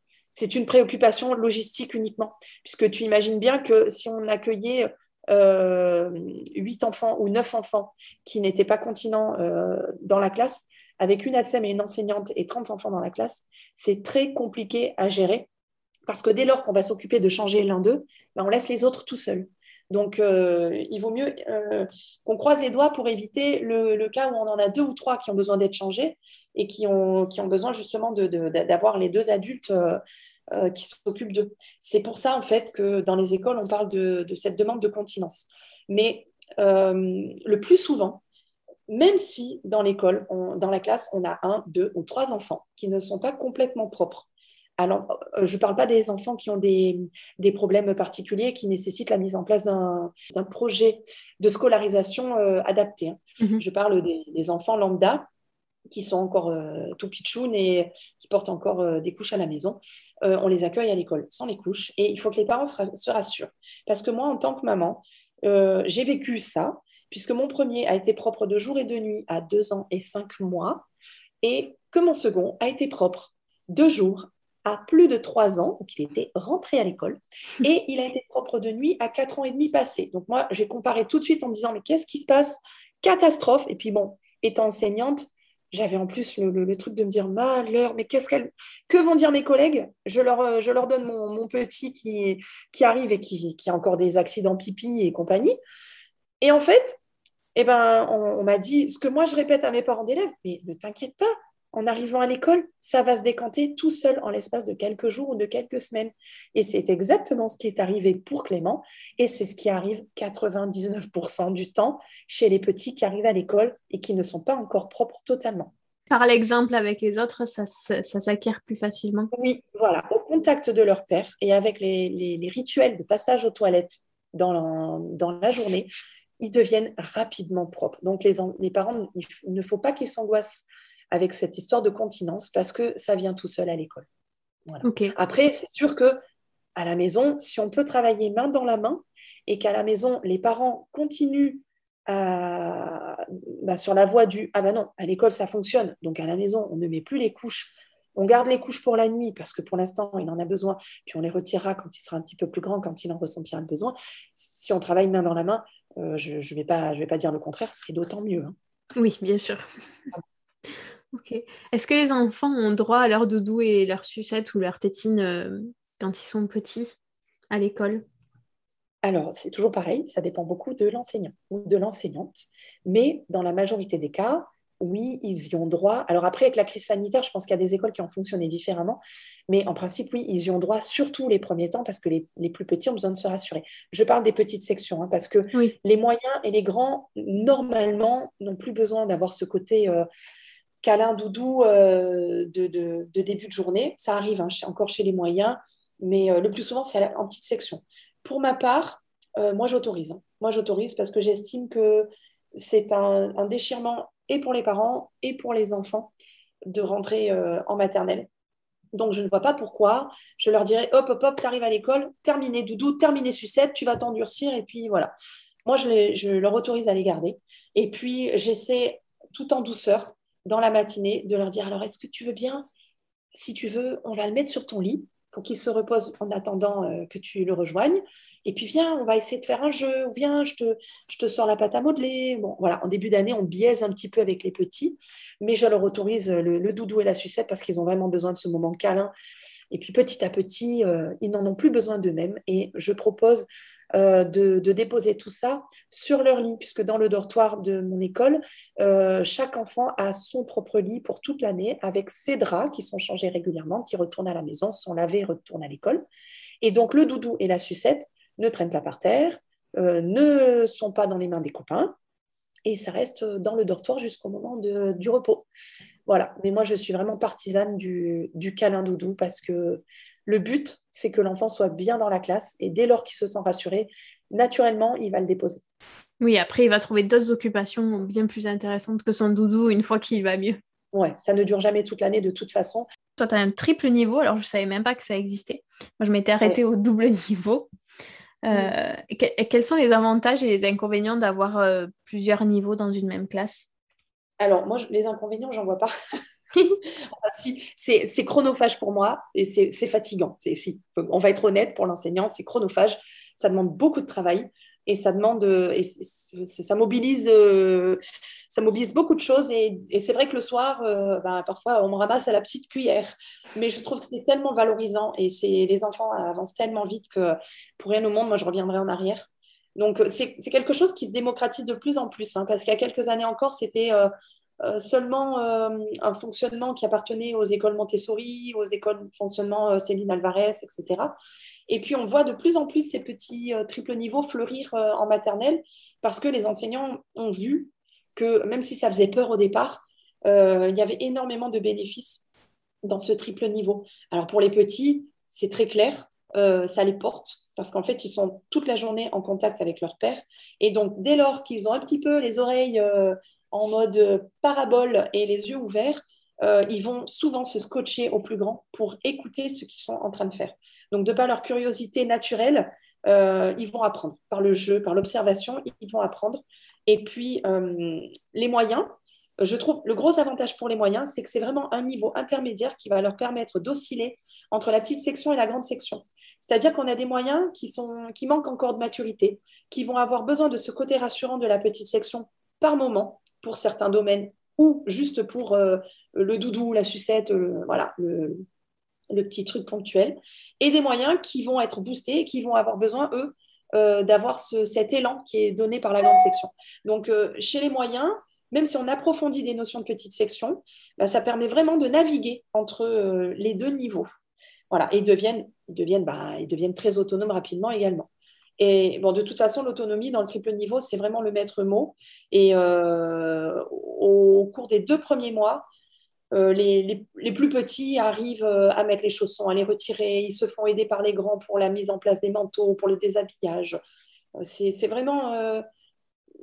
une préoccupation logistique uniquement, puisque tu imagines bien que si on accueillait euh, huit enfants ou neuf enfants qui n'étaient pas continents euh, dans la classe, avec une ATSEM et une enseignante et 30 enfants dans la classe, c'est très compliqué à gérer parce que dès lors qu'on va s'occuper de changer l'un d'eux, ben on laisse les autres tout seuls. Donc, euh, il vaut mieux euh, qu'on croise les doigts pour éviter le, cas où on en a deux ou trois qui ont besoin d'être changés et qui ont, besoin justement d'avoir les deux adultes euh, qui s'occupent d'eux. C'est pour ça, en fait, que dans les écoles, on parle de cette demande de continence. Mais le plus souvent, même si dans l'école, dans la classe, on a un, deux ou trois enfants qui ne sont pas complètement propres. Alors, euh, je ne parle pas des enfants qui ont des, problèmes particuliers qui nécessitent la mise en place d'un projet de scolarisation euh, adapté. Hein. Mhm. Je parle des, enfants lambda qui sont encore euh, tout pitchounes et qui portent encore des couches à la maison. on les accueille à l'école sans les couches et il faut que les parents se rassurent. Parce que moi, en tant que maman, j'ai vécu ça puisque mon premier a été propre de jour et de nuit à deux ans et cinq mois, et que mon second a été propre de jour à plus de trois ans, donc il était rentré à l'école, et il a été propre de nuit à quatre ans et demi passé. Donc moi, j'ai comparé tout de suite en me disant, mais qu'est-ce qui se passe? Catastrophe. Et puis bon, étant enseignante, j'avais en plus le, truc de me dire, malheur, mais qu'est-ce qu'elle... Que vont dire mes collègues? Je leur, euh, je leur donne mon, petit qui, qui arrive et qui, qui a encore des accidents pipi et compagnie. Et en fait, eh ben, on, m'a dit ce que moi je répète à mes parents d'élèves, mais ne t'inquiète pas, en arrivant à l'école, ça va se décanter tout seul en l'espace de quelques jours ou de quelques semaines. Et c'est exactement ce qui est arrivé pour Clément, et c'est ce qui arrive 99% du temps chez les petits qui arrivent à l'école et qui ne sont pas encore propres totalement. Par l'exemple avec les autres, ça, s'acquiert plus facilement. Oui, voilà, au contact de leur père et avec les, rituels de passage aux toilettes dans dans la journée, ils deviennent rapidement propres. Donc, les, les parents, il ne faut pas qu'ils s'angoissent avec cette histoire de continence parce que ça vient tout seul à l'école. Après, c'est sûr que à la maison, si on peut travailler main dans la main et qu'à la maison, les parents continuent bah, sur la voie du ah ben non, à l'école ça fonctionne, donc à la maison on ne met plus les couches, on garde les couches pour la nuit parce que pour l'instant il en a besoin, puis on les retirera quand il sera un petit peu plus grand, quand il en ressentira le besoin. Si on travaille main dans la main, euh, je ne vais, pas, je vais pas dire le contraire, c'est d'autant mieux. Hein. Oui, bien sûr. ok. Est-ce que les enfants ont droit à leur doudou et leur sucette ou leur tétine euh, quand ils sont petits à l'école? Alors, c'est toujours pareil, ça dépend beaucoup de l'enseignant ou de l'enseignante. Mais dans la majorité des cas, oui, ils y ont droit. Alors après, avec la crise sanitaire, je pense qu'il y a des écoles qui ont fonctionné différemment. Mais en principe, oui, ils y ont droit, surtout les premiers temps, parce que les, plus petits ont besoin de se rassurer. Je parle des petites sections, hein, parce que les moyens et les grands, normalement, n'ont plus besoin d'avoir ce côté euh, câlin, doudou euh, de, début de journée. Ça arrive hein, encore chez les moyens, mais euh, le plus souvent, c'est en petite section. Pour ma part, moi j'autorise. Hein. Moi j'autorise parce que j'estime que c'est un, déchirement et pour les parents et pour les enfants de rentrer euh, en maternelle. Donc je ne vois pas pourquoi. Je leur dirais hop, hop, hop, tu arrives à l'école, terminé doudou, terminé sucette, tu vas t'endurcir et puis voilà. Moi je, je leur autorise à les garder. Et puis j'essaie tout en douceur dans la matinée de leur dire alors est-ce que tu veux bien? Si tu veux, on va le mettre sur ton lit pour qu'il se repose en attendant euh, que tu le rejoignes. Et puis viens, on va essayer de faire un jeu, viens, je te, je te sors la pâte à modeler. Bon, voilà, en début d'année, on biaise un petit peu avec les petits, mais je leur autorise le, doudou et la sucette parce qu'ils ont vraiment besoin de ce moment câlin. Et puis petit à petit, euh, ils n'en ont plus besoin d'eux-mêmes. Et je propose euh, de, déposer tout ça sur leur lit, puisque dans le dortoir de mon école, euh, chaque enfant a son propre lit pour toute l'année, avec ses draps qui sont changés régulièrement, qui retournent à la maison, sont lavés et retournent à l'école. Et donc le doudou et la sucette ne traînent pas par terre, euh, ne sont pas dans les mains des copains, et ça reste dans le dortoir jusqu'au moment du repos. Voilà, mais moi je suis vraiment partisane du, du câlin doudou parce que le but, c'est que l'enfant soit bien dans la classe et dès lors qu'il se sent rassuré, naturellement, il va le déposer. Oui, après, il va trouver d'autres occupations bien plus intéressantes que son doudou une fois qu'il va mieux. Ouais, ça ne dure jamais toute l'année de toute façon. Toi, tu as un triple niveau, alors je ne savais même pas que ça existait. Moi, je m'étais arrêtée au double niveau. Euh, quels sont les avantages et les inconvénients d'avoir euh, plusieurs niveaux dans une même classe? Alors, moi, les inconvénients, j'en vois pas. si, c'est chronophage pour moi et c'est fatigant. Si, on va être honnête pour l'enseignant, c'est chronophage. Ça demande beaucoup de travail et ça demande, et ça mobilise, euh, ça mobilise beaucoup de choses. Et, c'est vrai que le soir, euh, ben, parfois, on me ramasse à la petite cuillère. Mais je trouve que c'est tellement valorisant et les enfants avancent tellement vite que pour rien au monde, moi, je reviendrai en arrière. Donc, c'est quelque chose qui se démocratise de plus en plus, hein, parce qu'il y a quelques années encore, c'était euh, euh, seulement euh, un fonctionnement qui appartenait aux écoles Montessori, aux écoles de fonctionnement euh, Céline Alvarez, etc. Et puis on voit de plus en plus ces petits triple niveaux fleurir en maternelle parce que les enseignants ont vu que même si ça faisait peur au départ, il y avait énormément de bénéfices dans ce triple niveau. Alors pour les petits, c'est très clair, ça les porte parce qu'en fait, ils sont toute la journée en contact avec leur père. Et donc, dès lors qu'ils ont un petit peu les oreilles en mode parabole et les yeux ouverts, euh, ils vont souvent se scotcher au plus grand pour écouter ce qu'ils sont en train de faire. Donc, de par leur curiosité naturelle, euh, ils vont apprendre par le jeu, par l'observation, ils vont apprendre. Et puis, euh, les moyens, je trouve le gros avantage pour les moyens, c'est que c'est vraiment un niveau intermédiaire qui va leur permettre d'osciller entre la petite section et la grande section. C'est-à-dire qu'on a des moyens qui, sont, qui manquent encore de maturité, qui vont avoir besoin de ce côté rassurant de la petite section par moment, pour certains domaines ou juste pour euh, le doudou, la sucette, euh, voilà, le, petit truc ponctuel, et des moyens qui vont être boostés qui vont avoir besoin, eux, euh, d'avoir cet élan qui est donné par la grande section. Donc, chez les moyens, même si on approfondit des notions de petite section, bah, ça permet vraiment de naviguer entre les deux niveaux. Voilà, et deviennent, ils deviennent, bah, ils deviennent très autonomes rapidement également. Et bon, de toute façon, l'autonomie dans le triple niveau, c'est vraiment le maître mot. Et euh, au cours des deux premiers mois, euh, les, plus petits arrivent euh, à mettre les chaussons, à les retirer. Ils se font aider par les grands pour la mise en place des manteaux, pour le déshabillage. C'est vraiment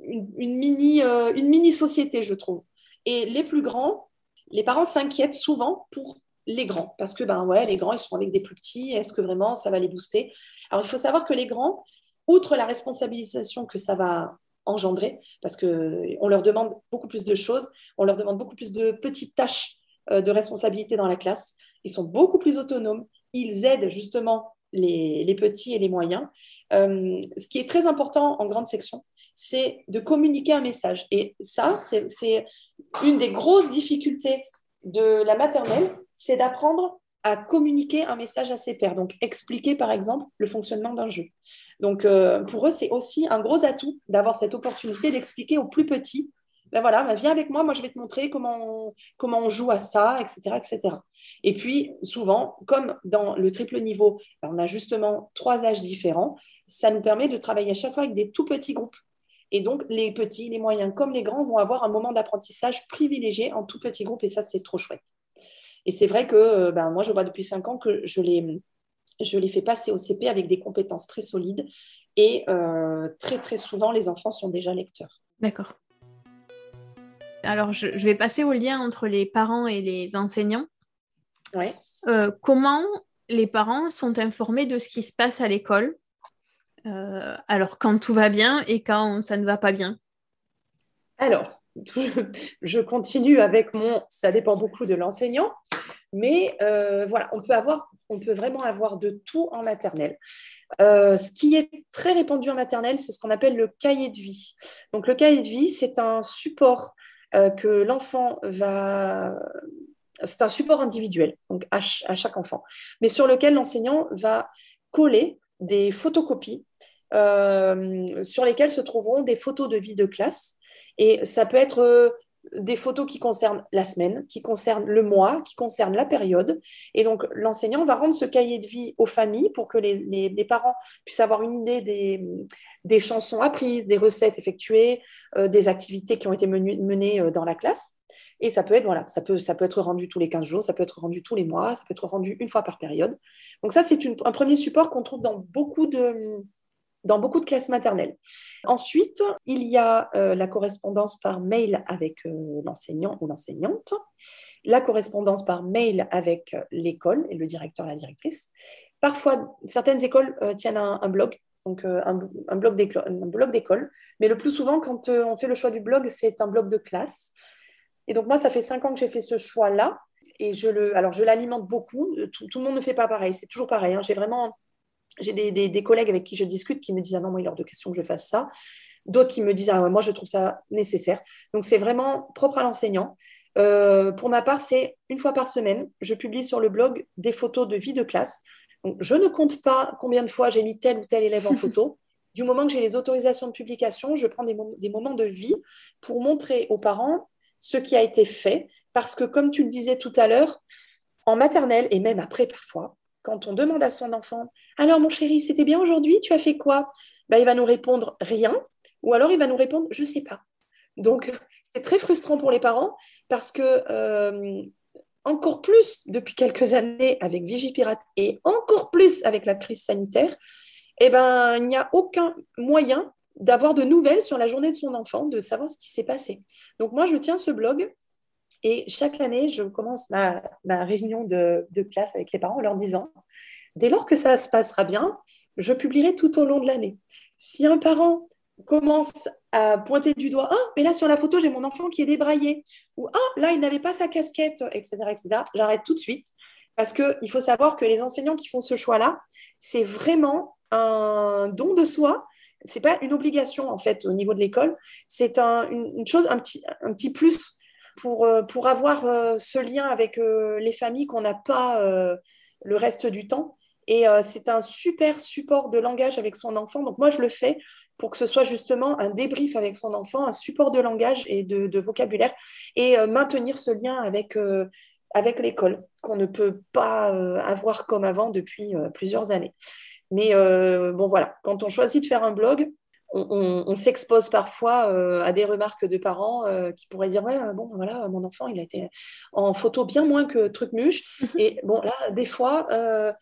une, mini, une mini société, je trouve. Et les plus grands, les parents s'inquiètent souvent pour les grands, parce que ben ouais, les grands, ils sont avec des plus petits, est-ce que vraiment ça va les booster? Alors il faut savoir que les grands, outre la responsabilisation que ça va engendrer, parce qu'on leur demande beaucoup plus de choses, on leur demande beaucoup plus de petites tâches euh, de responsabilité dans la classe, ils sont beaucoup plus autonomes, ils aident justement les, petits et les moyens. Euh, ce qui est très important en grande section, c'est de communiquer un message. Et ça, c'est une des grosses difficultés de la maternelle, c'est d'apprendre à communiquer un message à ses pairs. Donc, expliquer, par exemple, le fonctionnement d'un jeu. Donc, euh, pour eux, c'est aussi un gros atout d'avoir cette opportunité d'expliquer aux plus petits ben voilà, ben viens avec moi, moi je vais te montrer comment on, joue à ça, etc., etc. Et puis, souvent, comme dans le triple niveau, ben, on a justement trois âges différents, ça nous permet de travailler à chaque fois avec des tout petits groupes. Et donc, les petits, les moyens comme les grands vont avoir un moment d'apprentissage privilégié en tout petit groupe, et ça, c'est trop chouette. Et c'est vrai que euh, ben, moi, je vois depuis cinq ans que je les, je les fais passer au CP avec des compétences très solides, et euh, très, très souvent, les enfants sont déjà lecteurs. D'accord. Alors, je, vais passer au lien entre les parents et les enseignants. Ouais. Euh, comment les parents sont informés de ce qui se passe à l'école euh, Alors, quand tout va bien et quand ça ne va pas bien? Alors, je continue avec mon. Ça dépend beaucoup de l'enseignant, mais euh, voilà, on peut avoir, on peut vraiment avoir de tout en maternelle. ce qui est très répandu en maternelle, c'est ce qu'on appelle le cahier de vie. Donc, le cahier de vie, c'est un support euh, que l'enfant va... C'est un support individuel, donc à, chaque enfant, mais sur lequel l'enseignant va coller des photocopies euh, sur lesquelles se trouveront des photos de vie de classe. Et ça peut être euh, des photos qui concernent la semaine, qui concernent le mois, qui concernent la période. Et donc, l'enseignant va rendre ce cahier de vie aux familles pour que les, parents puissent avoir une idée des, chansons apprises, des recettes effectuées, euh, des activités qui ont été menées, euh, dans la classe. Et ça peut être, voilà, ça peut, ça peut être rendu tous les 15 jours, ça peut être rendu tous les mois, ça peut être rendu une fois par période. Donc ça, c'est un premier support qu'on trouve dans beaucoup de, dans beaucoup de classes maternelles. Ensuite, il y a euh, la correspondance par mail avec euh, l'enseignant ou l'enseignante, la correspondance par mail avec euh, l'école et le directeur, la directrice. Parfois, certaines écoles tiennent un, blog, donc un, blog d'école, mais le plus souvent, quand on fait le choix du blog, c'est un blog de classe. Et donc moi, ça fait cinq ans que j'ai fait ce choix-là. Et je le, alors je l'alimente beaucoup. Tout, le monde ne fait pas pareil. C'est toujours pareil. Hein. J'ai vraiment j'ai des, collègues avec qui je discute qui me disent Ah non, moi, il est hors de question que je fasse ça. D'autres qui me disent Ah ouais, moi, je trouve ça nécessaire. Donc, c'est vraiment propre à l'enseignant. Euh, pour ma part, c'est une fois par semaine, je publie sur le blog des photos de vie de classe. Donc, je ne compte pas combien de fois j'ai mis tel ou tel élève en photo. Du moment que j'ai les autorisations de publication, je prends des, des moments de vie pour montrer aux parents ce qui a été fait. Parce que, comme tu le disais tout à l'heure, en maternelle et même après parfois, quand on demande à son enfant Alors, mon chéri, c'était bien aujourd'hui Tu as fait quoi? Ben, Il va nous répondre rien, ou alors il va nous répondre Je ne sais pas. Donc, c'est très frustrant pour les parents parce que, euh, encore plus depuis quelques années avec Vigipirate et encore plus avec la crise sanitaire, eh ben, il n'y a aucun moyen d'avoir de nouvelles sur la journée de son enfant, de savoir ce qui s'est passé. Donc, moi, je tiens ce blog et chaque année, je commence ma, réunion de, classe avec les parents en leur disant, dès lors que ça se passera bien, je publierai tout au long de l'année. Si un parent commence à pointer du doigt, ah, mais là sur la photo, j'ai mon enfant qui est débraillé, ou ah, là, il n'avait pas sa casquette, etc., etc., j'arrête tout de suite. Parce qu'il faut savoir que les enseignants qui font ce choix-là, c'est vraiment un don de soi. C'est pas une obligation en fait au niveau de l'école. C'est une, chose, un petit, un petit plus pour, euh, pour avoir euh, ce lien avec euh, les familles qu'on n'a pas le reste du temps. Et c'est un super support de langage avec son enfant. Donc moi, je le fais pour que ce soit justement un débrief avec son enfant, un support de langage et de, vocabulaire, et maintenir ce lien avec, avec l'école, qu'on ne peut pas avoir comme avant depuis plusieurs années. Mais bon, voilà, quand on choisit de faire un blog, on, s'expose parfois euh, à des remarques de parents euh, qui pourraient dire ouais bon voilà mon enfant il a été en photo bien moins que Trucmuche. Et bon là des fois euh,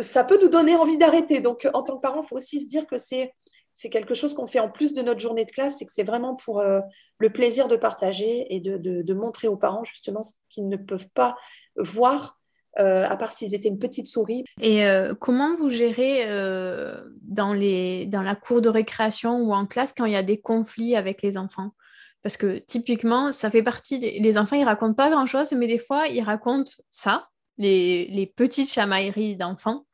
ça peut nous donner envie d'arrêter. Donc en tant que parent il faut aussi se dire que c'est c'est quelque chose qu'on fait en plus de notre journée de classe, c'est que c'est vraiment pour euh, le plaisir de partager et de, montrer aux parents justement ce qu'ils ne peuvent pas voir, euh, à part s'ils étaient une petite souris. Et euh, comment vous gérez dans, les, dans la cour de récréation ou en classe quand il y a des conflits avec les enfants? Parce que typiquement, ça fait partie des... Les enfants, ils racontent pas grand-chose, mais des fois, ils racontent ça, les, les petites chamailleries d'enfants.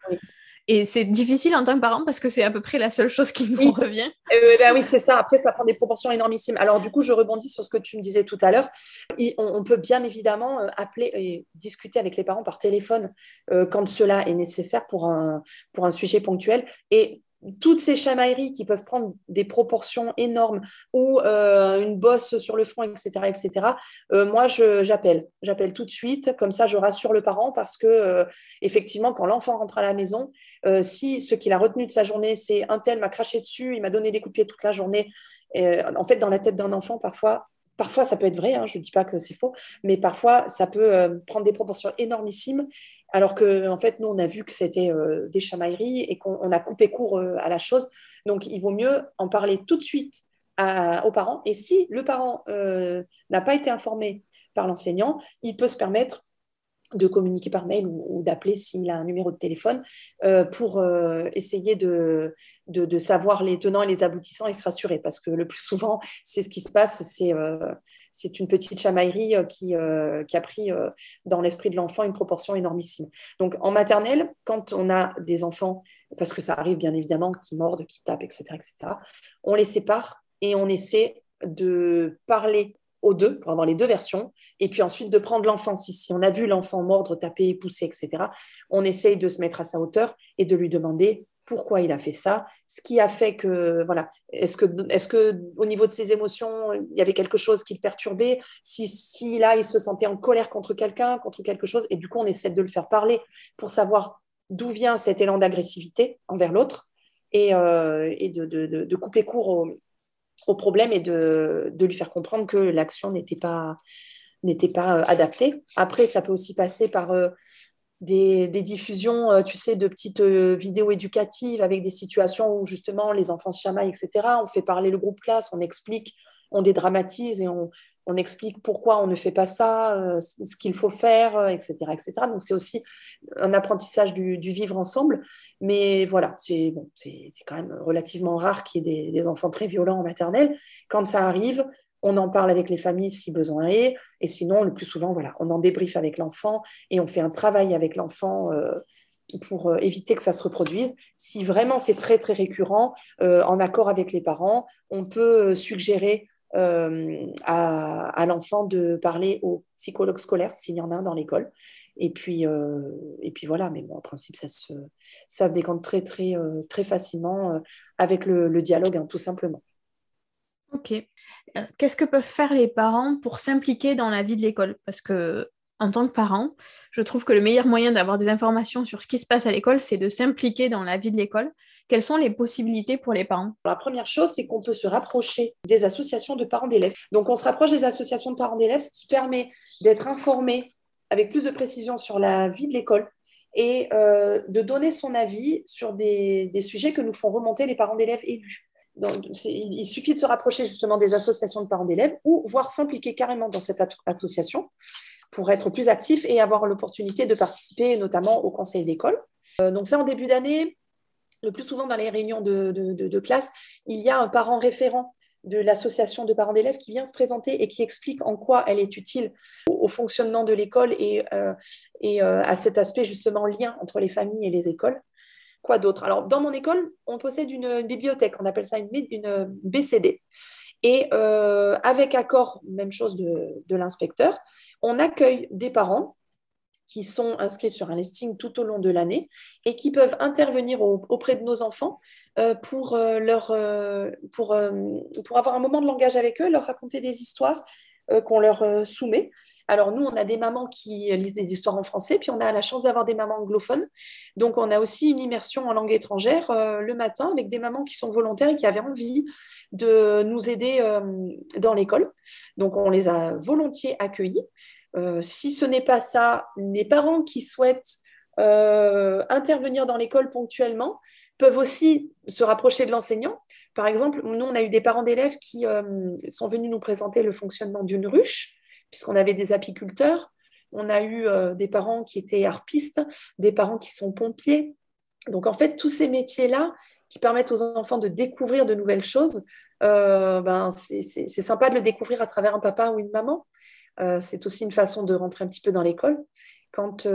Et c'est difficile en tant que parent parce que c'est à peu près la seule chose qui nous revient. Euh, bah oui, c'est ça. Après, ça prend des proportions énormissimes. Alors, du coup, je rebondis sur ce que tu me disais tout à l'heure. On, peut bien évidemment euh, appeler et discuter avec les parents par téléphone euh, quand cela est nécessaire pour un, pour un sujet ponctuel. Et toutes ces chamailleries qui peuvent prendre des proportions énormes ou euh, une bosse sur le front, etc., etc. Euh, moi, j'appelle, j'appelle tout de suite. Comme ça, je rassure le parent parce que euh, effectivement, quand l'enfant rentre à la maison, si ce qu'il a retenu de sa journée, c'est un tel m'a craché dessus, il m'a donné des coups de pied toute la journée. en fait, dans la tête d'un enfant, parfois, Parfois, ça peut être vrai, hein, je ne dis pas que c'est faux, mais parfois, ça peut prendre des proportions énormissimes alors que, en fait, nous, on a vu que c'était euh, des chamailleries et qu'on a coupé court euh, à la chose. Donc, il vaut mieux en parler tout de suite aux parents. Et si le parent euh, n'a pas été informé par l'enseignant, il peut se permettre de communiquer par mail ou, d'appeler s'il a un numéro de téléphone euh, pour euh, essayer de, savoir les tenants et les aboutissants et se rassurer. Parce que le plus souvent, c'est ce qui se passe, c'est euh, une petite chamaillerie qui, qui a pris dans l'esprit de l'enfant une proportion énormissime. Donc en maternelle, quand on a des enfants, parce que ça arrive bien évidemment, qui mordent, qui tapent, etc., etc., on les sépare et on essaie de parler aux deux, pour avoir les deux versions, et puis ensuite de prendre l'enfant. Si, on a vu l'enfant mordre, taper, pousser, etc., on essaye de se mettre à sa hauteur et de lui demander pourquoi il a fait ça, ce qui a fait que, voilà, est-ce que, est que au niveau de ses émotions, il y avait quelque chose qui le perturbait, si, si là, il se sentait en colère contre quelqu'un, contre quelque chose, et du coup, on essaie de le faire parler pour savoir d'où vient cet élan d'agressivité envers l'autre et, euh, et de, de, de, couper court au, au problème et de, lui faire comprendre que l'action n'était pas, n'était pas euh, adaptée. Après, ça peut aussi passer par euh, des, diffusions, euh, tu sais, de petites vidéos éducatives avec des situations où justement les enfants se chamaillent, etc. On fait parler le groupe classe, on explique, on dédramatise et on, on explique pourquoi on ne fait pas ça, euh, ce qu'il faut faire, etc., euh, etc. Donc c'est aussi un apprentissage du, vivre ensemble. Mais voilà, c'est bon, quand même relativement rare qu'il y ait des, enfants très violents en maternelle. Quand ça arrive, on en parle avec les familles si besoin est. Et sinon, le plus souvent, voilà, on en débriefe avec l'enfant et on fait un travail avec l'enfant. Euh, pour éviter que ça se reproduise. Si vraiment c'est très très récurrent, en accord avec les parents, on peut suggérer euh, à, l'enfant de parler au psychologue scolaire s'il y en a un dans l'école. Et puis, euh, et puis voilà, mais en principe, ça se, ça se décante très, très, euh, très facilement avec le, dialogue, hein, tout simplement. Ok. Qu'est-ce que peuvent faire les parents pour s'impliquer dans la vie de l'école? Parce que en tant que parent, je trouve que le meilleur moyen d'avoir des informations sur ce qui se passe à l'école, c'est de s'impliquer dans la vie de l'école. Quelles sont les possibilités pour les parents? La première chose, c'est qu'on peut se rapprocher des associations de parents d'élèves. Donc, on se rapproche des associations de parents d'élèves, ce qui permet d'être informé avec plus de précision sur la vie de l'école et euh, de donner son avis sur des, sujets que nous font remonter les parents d'élèves élus. Donc, il suffit de se rapprocher justement des associations de parents d'élèves ou voire s'impliquer carrément dans cette association pour être plus actif et avoir l'opportunité de participer notamment au conseil d'école. Euh, donc ça, en début d'année, le plus souvent dans les réunions de, classe, il y a un parent référent de l'association de parents d'élèves qui vient se présenter et qui explique en quoi elle est utile au, fonctionnement de l'école et, euh, euh, à cet aspect justement lien entre les familles et les écoles. Quoi d'autre? Alors, dans mon école, on possède une, bibliothèque, on appelle ça une, une BCD. Et euh, avec accord, même chose de, l'inspecteur, on accueille des parents qui sont inscrits sur un listing tout au long de l'année et qui peuvent intervenir auprès de nos enfants euh, pour, euh, leur, pour, pour avoir un moment de langage avec eux, leur raconter des histoires qu'on leur soumet. Alors nous, on a des mamans qui lisent des histoires en français, puis on a la chance d'avoir des mamans anglophones. Donc on a aussi une immersion en langue étrangère le matin avec des mamans qui sont volontaires et qui avaient envie de nous aider euh, dans l'école. Donc, on les a volontiers accueillis. Euh, si ce n'est pas ça, les parents qui souhaitent euh, intervenir dans l'école ponctuellement, peuvent aussi se rapprocher de l'enseignant. Par exemple, nous, on a eu des parents d'élèves qui sont venus nous présenter le fonctionnement d'une ruche, puisqu'on avait des apiculteurs. On a eu des parents qui étaient harpistes, des parents qui sont pompiers. Donc, en fait, tous ces métiers-là qui permettent aux enfants de découvrir de nouvelles choses, ben, c'est sympa de le découvrir à travers un papa ou une maman. C'est aussi une façon de rentrer un petit peu dans l'école quand,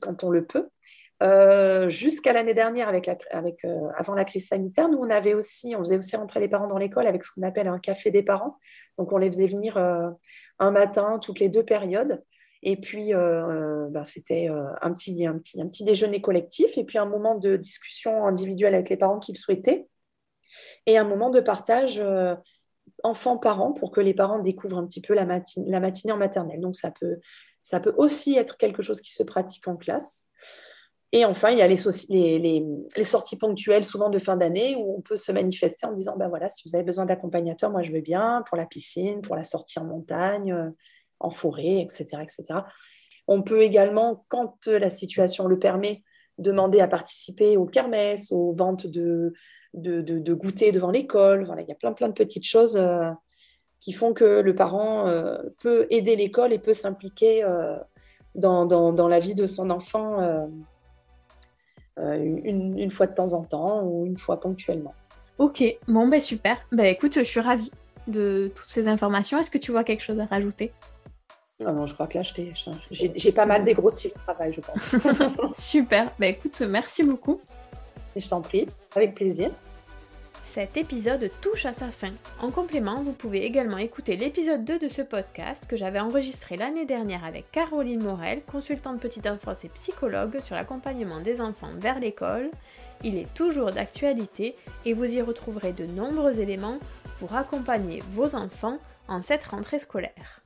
quand on le peut. Euh, jusqu'à l'année dernière, euh, avant la crise sanitaire, nous, on avait aussi, on faisait aussi rentrer les parents dans l'école avec ce qu'on appelle un café des parents. Donc, on les faisait venir euh, un matin, toutes les deux périodes. Et puis, ben, c'était un, petit, un, petit, un petit déjeuner collectif et puis un moment de discussion individuelle avec les parents qui le souhaitaient et un moment de partage enfants-parents pour que les parents découvrent un petit peu la, la matinée en maternelle. Donc, ça peut, ça peut aussi être quelque chose qui se pratique en classe. Et enfin, il y a les, sorties ponctuelles, souvent de fin d'année, où on peut se manifester en disant, ben voilà, si vous avez besoin d'accompagnateurs, moi je veux bien, pour la piscine, pour la sortie en montagne, euh, en forêt, etc., etc. On peut également, quand la situation le permet, demander à participer aux kermesses, aux ventes de, de, goûter devant l'école. Voilà, il y a plein, plein de petites choses euh, qui font que le parent euh, peut aider l'école et peut s'impliquer dans, dans, la vie de son enfant euh, une, une, fois de temps en temps ou une fois ponctuellement. Ok, bon ben super. Ben écoute, je suis ravie de toutes ces informations. Est-ce que tu vois quelque chose à rajouter? Non, non, je crois que là, j'ai pas mal dégrossi le travail, je pense. Super. Ben écoute, merci beaucoup. Et je t'en prie, avec plaisir. Cet épisode touche à sa fin. En complément, vous pouvez également écouter l'épisode 2 de ce podcast que j'avais enregistré l'année dernière avec Caroline Morel, consultante petite enfance et psychologue sur l'accompagnement des enfants vers l'école. Il est toujours d'actualité et vous y retrouverez de nombreux éléments pour accompagner vos enfants en cette rentrée scolaire.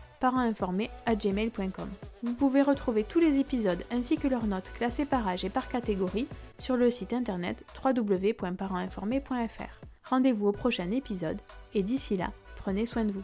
gmail.com. Vous pouvez retrouver tous les épisodes ainsi que leurs notes classées par âge et par catégorie sur le site internet www.parentinformé.fr. Rendez-vous au prochain épisode et d'ici là, prenez soin de vous.